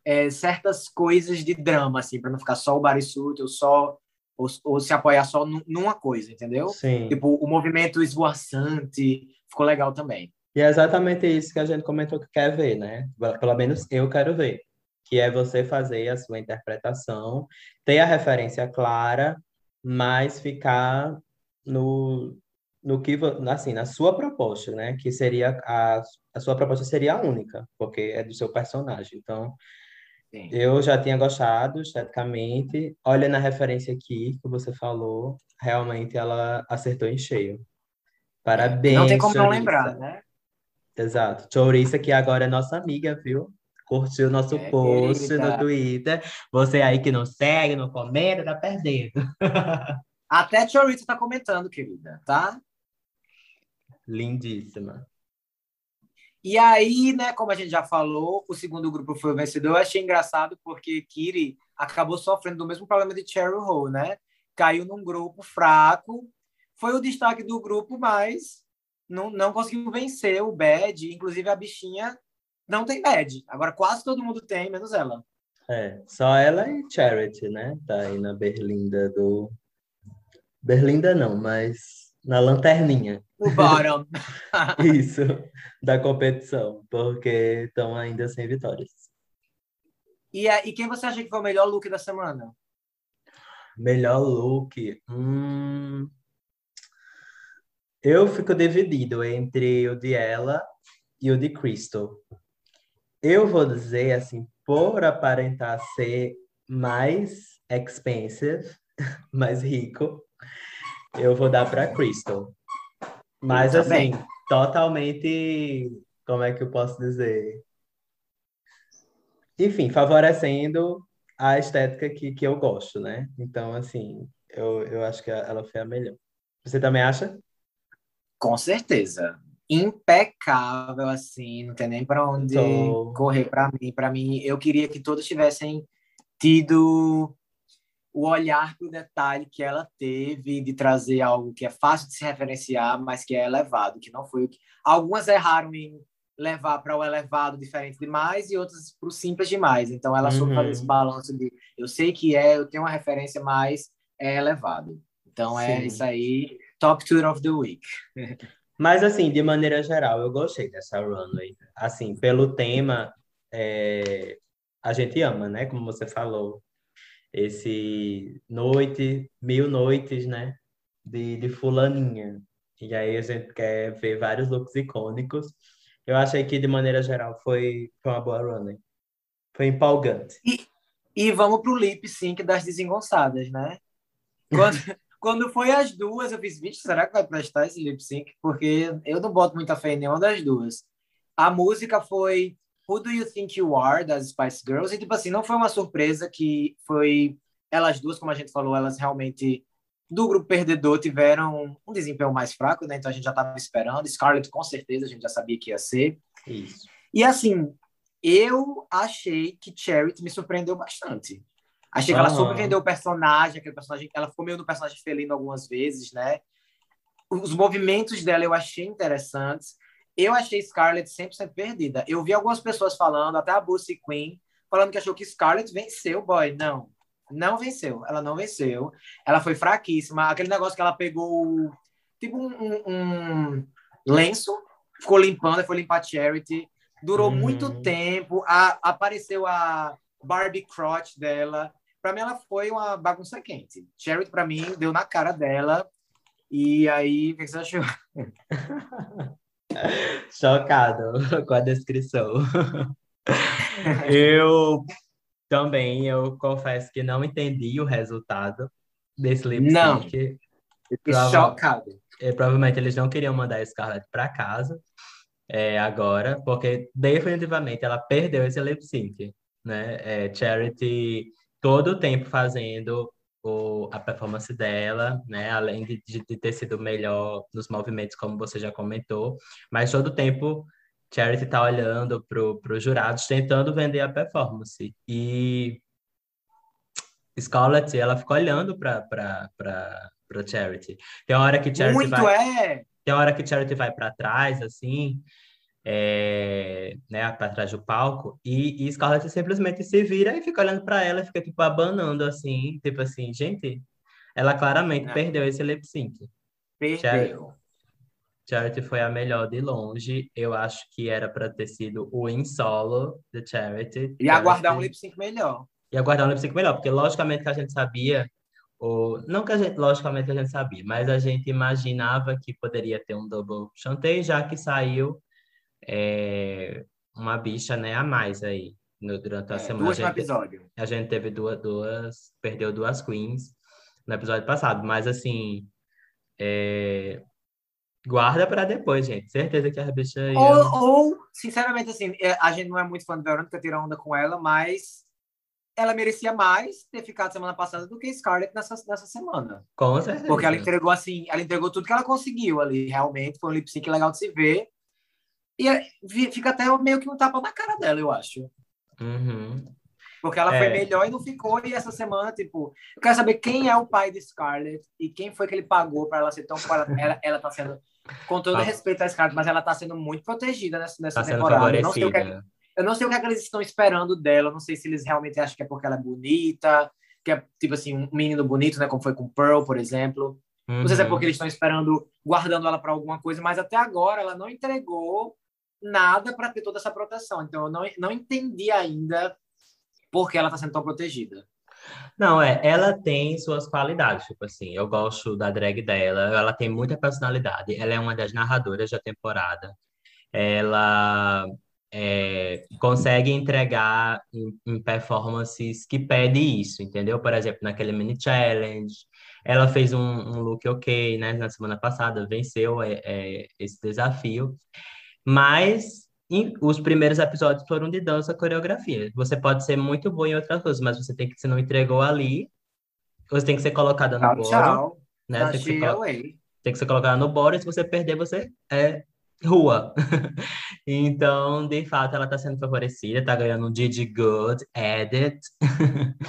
A: é, certas coisas de drama, assim, para não ficar só o bodysuit ou só ou, ou se apoiar só numa coisa, entendeu?
B: Sim.
A: Tipo, o movimento esvoaçante ficou legal também.
B: E é exatamente isso que a gente comentou que quer ver, né? Pelo menos eu quero ver. Que é você fazer a sua interpretação, ter a referência clara, mas ficar no, no que, assim, na sua proposta, né? Que seria a, a sua proposta seria a única, porque é do seu personagem. Então, Sim. Eu já tinha gostado esteticamente. Olha na referência aqui que você falou, realmente ela acertou em cheio. Parabéns.
A: Não tem como não lembrar, né?
B: Exato. Chouriça, que agora é nossa amiga, viu? Curtiu nosso é, post querida. no Twitter. Você aí que não segue, não comenta, tá perdendo.
A: Até Chouriça tá comentando, querida, tá?
B: Lindíssima.
A: E aí, né, como a gente já falou, o segundo grupo foi o vencedor. Eu achei engraçado porque Kiri acabou sofrendo do mesmo problema de Cherry Hole, né? Caiu num grupo fraco, foi o destaque do grupo, mas não, não conseguiu vencer o Bad. Inclusive, a bichinha não tem Bad. Agora, quase todo mundo tem, menos ela.
B: É, só ela e Charity, né? Tá aí na berlinda do. Berlinda não, mas na lanterninha.
A: No bottom.
B: Isso, da competição, porque estão ainda sem vitórias.
A: E, e quem você acha que foi o melhor look da semana?
B: Melhor look? Hum... Eu fico dividido entre o de ela e o de Crystal. Eu vou dizer, assim, por aparentar ser mais expensive, mais rico, eu vou dar para Crystal. Mas assim, totalmente, como é que eu posso dizer? Enfim, favorecendo a estética que, que eu gosto, né? Então, assim, eu, eu acho que ela foi a melhor. Você também acha?
A: Com certeza. Impecável, assim, não tem nem para onde Tô... correr para mim. Para mim, eu queria que todos tivessem tido o olhar para o detalhe que ela teve de trazer algo que é fácil de se referenciar, mas que é elevado, que não foi o que. Algumas erraram em levar para o elevado diferente demais e outras para o simples demais. Então ela uhum. soube fazer esse uhum. balanço de eu sei que é, eu tenho uma referência, mas é elevado. Então é Sim. isso aí, top tour of the week.
B: Mas assim, de maneira geral, eu gostei dessa runway. Assim, pelo tema, é... a gente ama, né? Como você falou, esse noite, mil noites, né? De, de fulaninha. E aí a gente quer ver vários looks icônicos. Eu achei que, de maneira geral, foi, foi uma boa running. Foi empolgante.
A: E, e vamos pro lip sync das desengonçadas, né? Quando, quando foi as duas, eu fiz, vixe, será que vai prestar esse lip sync? Porque eu não boto muita fé em nenhuma das duas. A música foi Who Do You Think You Are, das Spice Girls, e, tipo assim, não foi uma surpresa que foi elas duas, como a gente falou, elas realmente do grupo perdedor tiveram um desempenho mais fraco, né? Então a gente já estava esperando. Scarlett, com certeza, a gente já sabia que ia ser.
B: Isso.
A: E assim, eu achei que Charity me surpreendeu bastante. Achei que ela soube vender o personagem, aquele personagem, ela ficou meio no personagem felino algumas vezes, né? Os movimentos dela eu achei interessantes. Eu achei Scarlett 100% perdida. Eu vi algumas pessoas falando, até a Bussy Queen, falando que achou que Scarlett venceu, boy. Não, não venceu. Ela não venceu. Ela foi fraquíssima. Aquele negócio que ela pegou, tipo um, um, um lenço, ficou limpando, foi limpar Charity. Durou uhum. muito tempo. A, apareceu a Barbie Crotch dela. Para mim, ela foi uma bagunça quente. Charity, para mim, deu na cara dela. E aí, o que você achou?
B: Chocado com a descrição. eu também eu confesso que não entendi o resultado desse lip sync.
A: Não. Prova chocado.
B: É, provavelmente eles não queriam mandar a Scarlett para casa é, agora, porque definitivamente ela perdeu esse lip sync, né? É, Charity todo o tempo fazendo o, a performance dela, né? Além de, de ter sido melhor nos movimentos, como você já comentou, mas todo o tempo Charity está olhando para os jurados, tentando vender a performance. E Scarlett, ela fica olhando para Charity. Tem hora que Charity
A: Muito
B: vai...
A: é!
B: Tem hora que Charity vai para trás, assim, é, né, para trás do palco, e, e Scarlett simplesmente se vira e fica olhando para ela, fica, tipo, abanando, assim, tipo assim, gente, ela claramente Não. perdeu esse lip sync.
A: Perdeu.
B: Charity foi a melhor de longe. Eu acho que era para ter sido o in solo de Charity.
A: E aguardar um lip sync melhor.
B: E aguardar um lip sync melhor, porque logicamente que a gente sabia, ou não que a gente, logicamente que a gente sabia, mas a gente imaginava que poderia ter um double chantei, já que saiu é, uma bicha né, a mais aí no, durante a é, semana.
A: Duas
B: no
A: episódio.
B: A gente teve duas, duas, perdeu duas queens no episódio passado, mas assim. É, Guarda para depois, gente. Certeza que a bicha ia...
A: ou, ou, sinceramente, assim, é, a gente não é muito fã de Verônica, tira onda com ela, mas ela merecia mais ter ficado semana passada do que Scarlett nessa, nessa semana.
B: Com certeza.
A: Porque ela entregou, assim, ela entregou tudo que ela conseguiu ali, realmente. Foi um lip sync legal de se ver. E fica até meio que um tapa na cara dela, eu acho.
B: Uhum.
A: Porque ela é. foi melhor e não ficou. E essa semana, tipo, eu quero saber quem é o pai de Scarlett e quem foi que ele pagou para ela ser tão. Ela, ela tá sendo com todo tá. respeito a Scarlett, mas ela está sendo muito protegida nessa, nessa tá temporada. Eu não, sei o que, é eu não sei o que, é que eles estão esperando dela. Eu não sei se eles realmente acham que é porque ela é bonita, que é tipo assim, um menino bonito, né? Como foi com Pearl, por exemplo. Uhum. Não sei se é uhum. porque eles estão esperando, guardando ela para alguma coisa, mas até agora ela não entregou nada para ter toda essa proteção. Então eu não, não entendi ainda por que ela está sendo tão protegida.
B: Não, é, ela tem suas qualidades, tipo assim, eu gosto da drag dela, ela tem muita personalidade, ela é uma das narradoras da temporada, ela é, consegue entregar em, em, performances que pede isso, entendeu? Por exemplo, naquele mini challenge, ela fez um, um look ok, né? Na semana passada, venceu é, é, esse desafio, mas em, os primeiros episódios foram de dança, coreografia. Você pode ser muito bom em outras coisas, mas você tem que, se não entregou ali, você tem que ser colocada no
A: tchau, Tchau.
B: Né? Tem que, ser, tem que ser colocada no bolo, e se você perder, você é rua. então, de fato, ela está sendo favorecida, está ganhando um Didi Good Edit,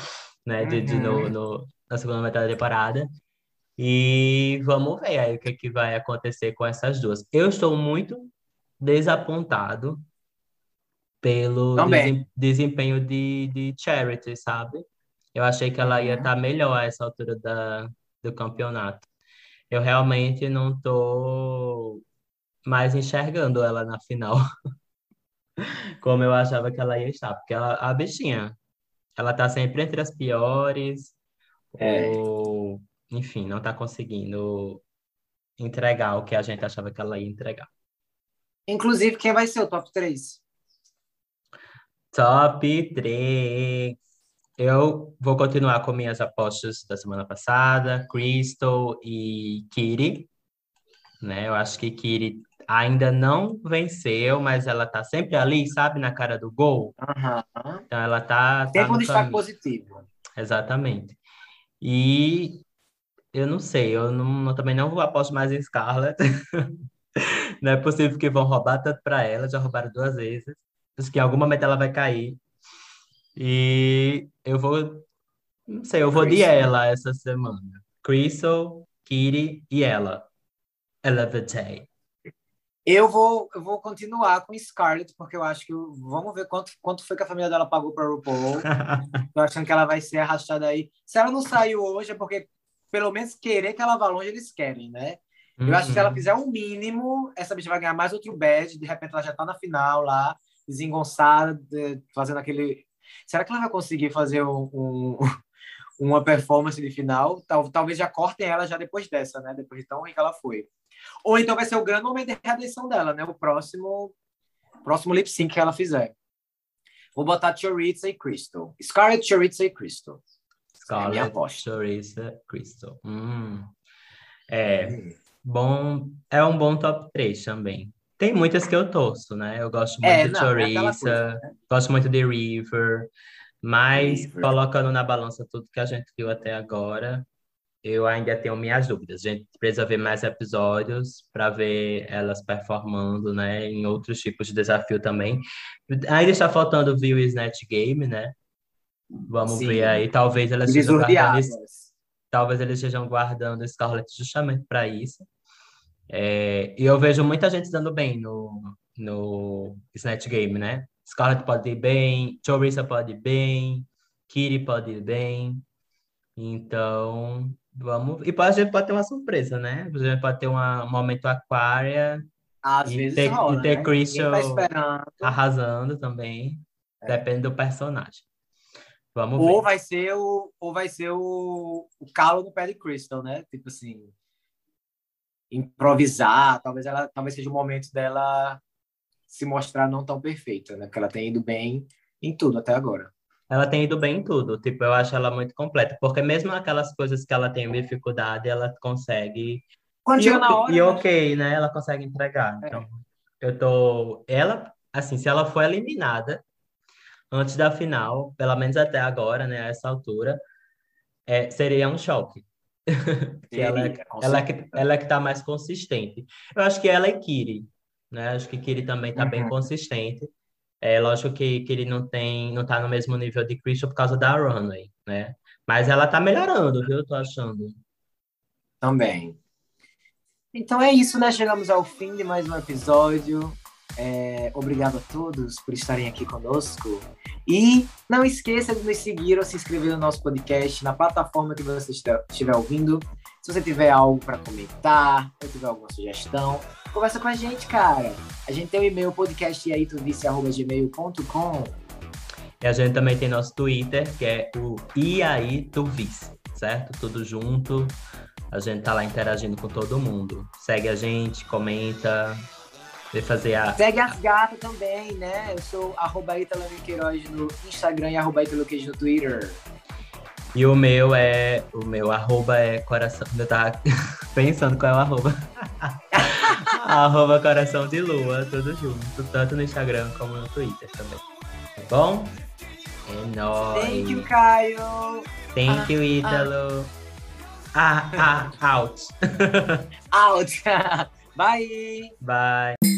B: né? Uhum. Didi no, no, na segunda metade da temporada. E vamos ver aí o que, que vai acontecer com essas duas. Eu estou muito desapontado pelo desem, desempenho de, de Charity, sabe? Eu achei que ela ia estar uhum. tá melhor a essa altura da, do campeonato. Eu realmente não estou mais enxergando ela na final, como eu achava que ela ia estar, porque ela, a bichinha, ela tá sempre entre as piores, é. ou, enfim, não tá conseguindo entregar o que a gente achava que ela ia entregar.
A: Inclusive, quem vai ser o top 3?
B: Top 3. Eu vou continuar com minhas apostas da semana passada, Crystal e Kiri. Né? Eu acho que Kiri ainda não venceu, mas ela tá sempre ali, sabe, na cara do gol.
A: Uhum.
B: Então ela tá.
A: Sempre tá um destaque positivo.
B: Exatamente. E eu não sei, eu não, eu também não aposto mais em Scarlett. não é possível que vão roubar tanto para ela, já roubaram duas vezes. Acho que em algum momento ela vai cair. E eu vou, não sei, eu vou Crystal. de ela essa semana. Crystal, Kitty e ela. Elevate.
A: Eu vou, eu vou continuar com Scarlett, porque eu acho que. Vamos ver quanto, quanto foi que a família dela pagou para RuPaul. Tô achando que ela vai ser arrastada aí. Se ela não saiu hoje, é porque, pelo menos, querer que ela vá longe, eles querem, né? Eu acho que se ela uhum. fizer um mínimo, essa bicha vai ganhar mais outro badge. De repente, ela já tá na final lá, desengonçada, fazendo aquele. Será que ela vai conseguir fazer um, um, uma performance de final? Tal, talvez já cortem ela já depois dessa, né? Depois de tão ruim que ela foi. Ou então vai ser o grande momento de redenção dela, né? O próximo, próximo lip sync que ela fizer. Vou botar Choriza e Crystal. Scarlett, Choriza e Crystal.
B: Scarlett, é Choriza, Crystal. Hum. É, hum. Bom, é um bom top 3 também. Tem muitas que eu torço, né? Eu gosto muito é, de Choriza, é né? gosto muito de River, mas River. colocando na balança tudo que a gente viu até agora, eu ainda tenho minhas dúvidas. A gente precisa ver mais episódios para ver elas performando, né, em outros tipos de desafio também. Ainda está faltando ver o Snatch Game, né? Vamos Sim. ver aí. Talvez elas estejam guardando, talvez eles estejam guardando Scarlett justamente para isso. É, e eu vejo muita gente dando bem no, no Snatch Game, né? Scarlett pode ir bem, Choriza pode ir bem, Kitty pode ir bem. Então, Vamos. E a gente pode ter uma surpresa, né? A gente pode ter uma, um momento aquária.
A: Às
B: e
A: vezes
B: ter,
A: rola,
B: e ter
A: né?
B: Christian tá arrasando também. É. Depende do personagem. Vamos
A: ou
B: ver.
A: vai ser o ou vai ser o, o calo no pé de Crystal, né? Tipo assim, improvisar, talvez ela talvez seja o momento dela se mostrar não tão perfeita, né? Porque ela tem ido bem em tudo até agora
B: ela tem ido bem em tudo. Tipo, eu acho ela muito completa. Porque mesmo aquelas coisas que ela tem dificuldade, ela consegue.
A: Quando chega na hora.
B: E né? ok, né? Ela consegue entregar. É. Então, eu tô. Ela, assim, se ela for eliminada antes da final, pelo menos até agora, né? A essa altura, é, seria um choque. que ela, é, ela, é que, ela é que tá mais consistente. Eu acho que ela e Kiri, né? Acho que Kiri também tá uhum. bem consistente. É lógico que, que ele não tem, não tá no mesmo nível de Christian por causa da Runway, né? Mas ela tá melhorando, viu? Eu tô achando.
A: Também. Então é isso, né? Chegamos ao fim de mais um episódio. É, obrigado a todos por estarem aqui conosco. E não esqueça de nos seguir ou se inscrever no nosso podcast na plataforma que você estiver ouvindo. Se você tiver algo para comentar, ou tiver alguma sugestão, conversa com a gente, cara. A gente tem o e-mail podcastiaituvice.gmail.com
B: E a gente também tem nosso Twitter, que é o Iaituvice, certo? Tudo junto. A gente tá lá interagindo com todo mundo. Segue a gente, comenta. De fazer a.
A: Segue as gatas também, né? Eu sou arroba Queiroz no Instagram e arroba no Twitter.
B: E o meu é. O meu arroba é coração. Eu tava pensando qual é o arroba. arroba coração de lua, tudo junto. Tanto no Instagram como no Twitter também. Tá bom? É nóis.
A: Thank you, Caio.
B: Thank you, Ítalo. Ah, ah, out.
A: Out. Bye.
B: Bye.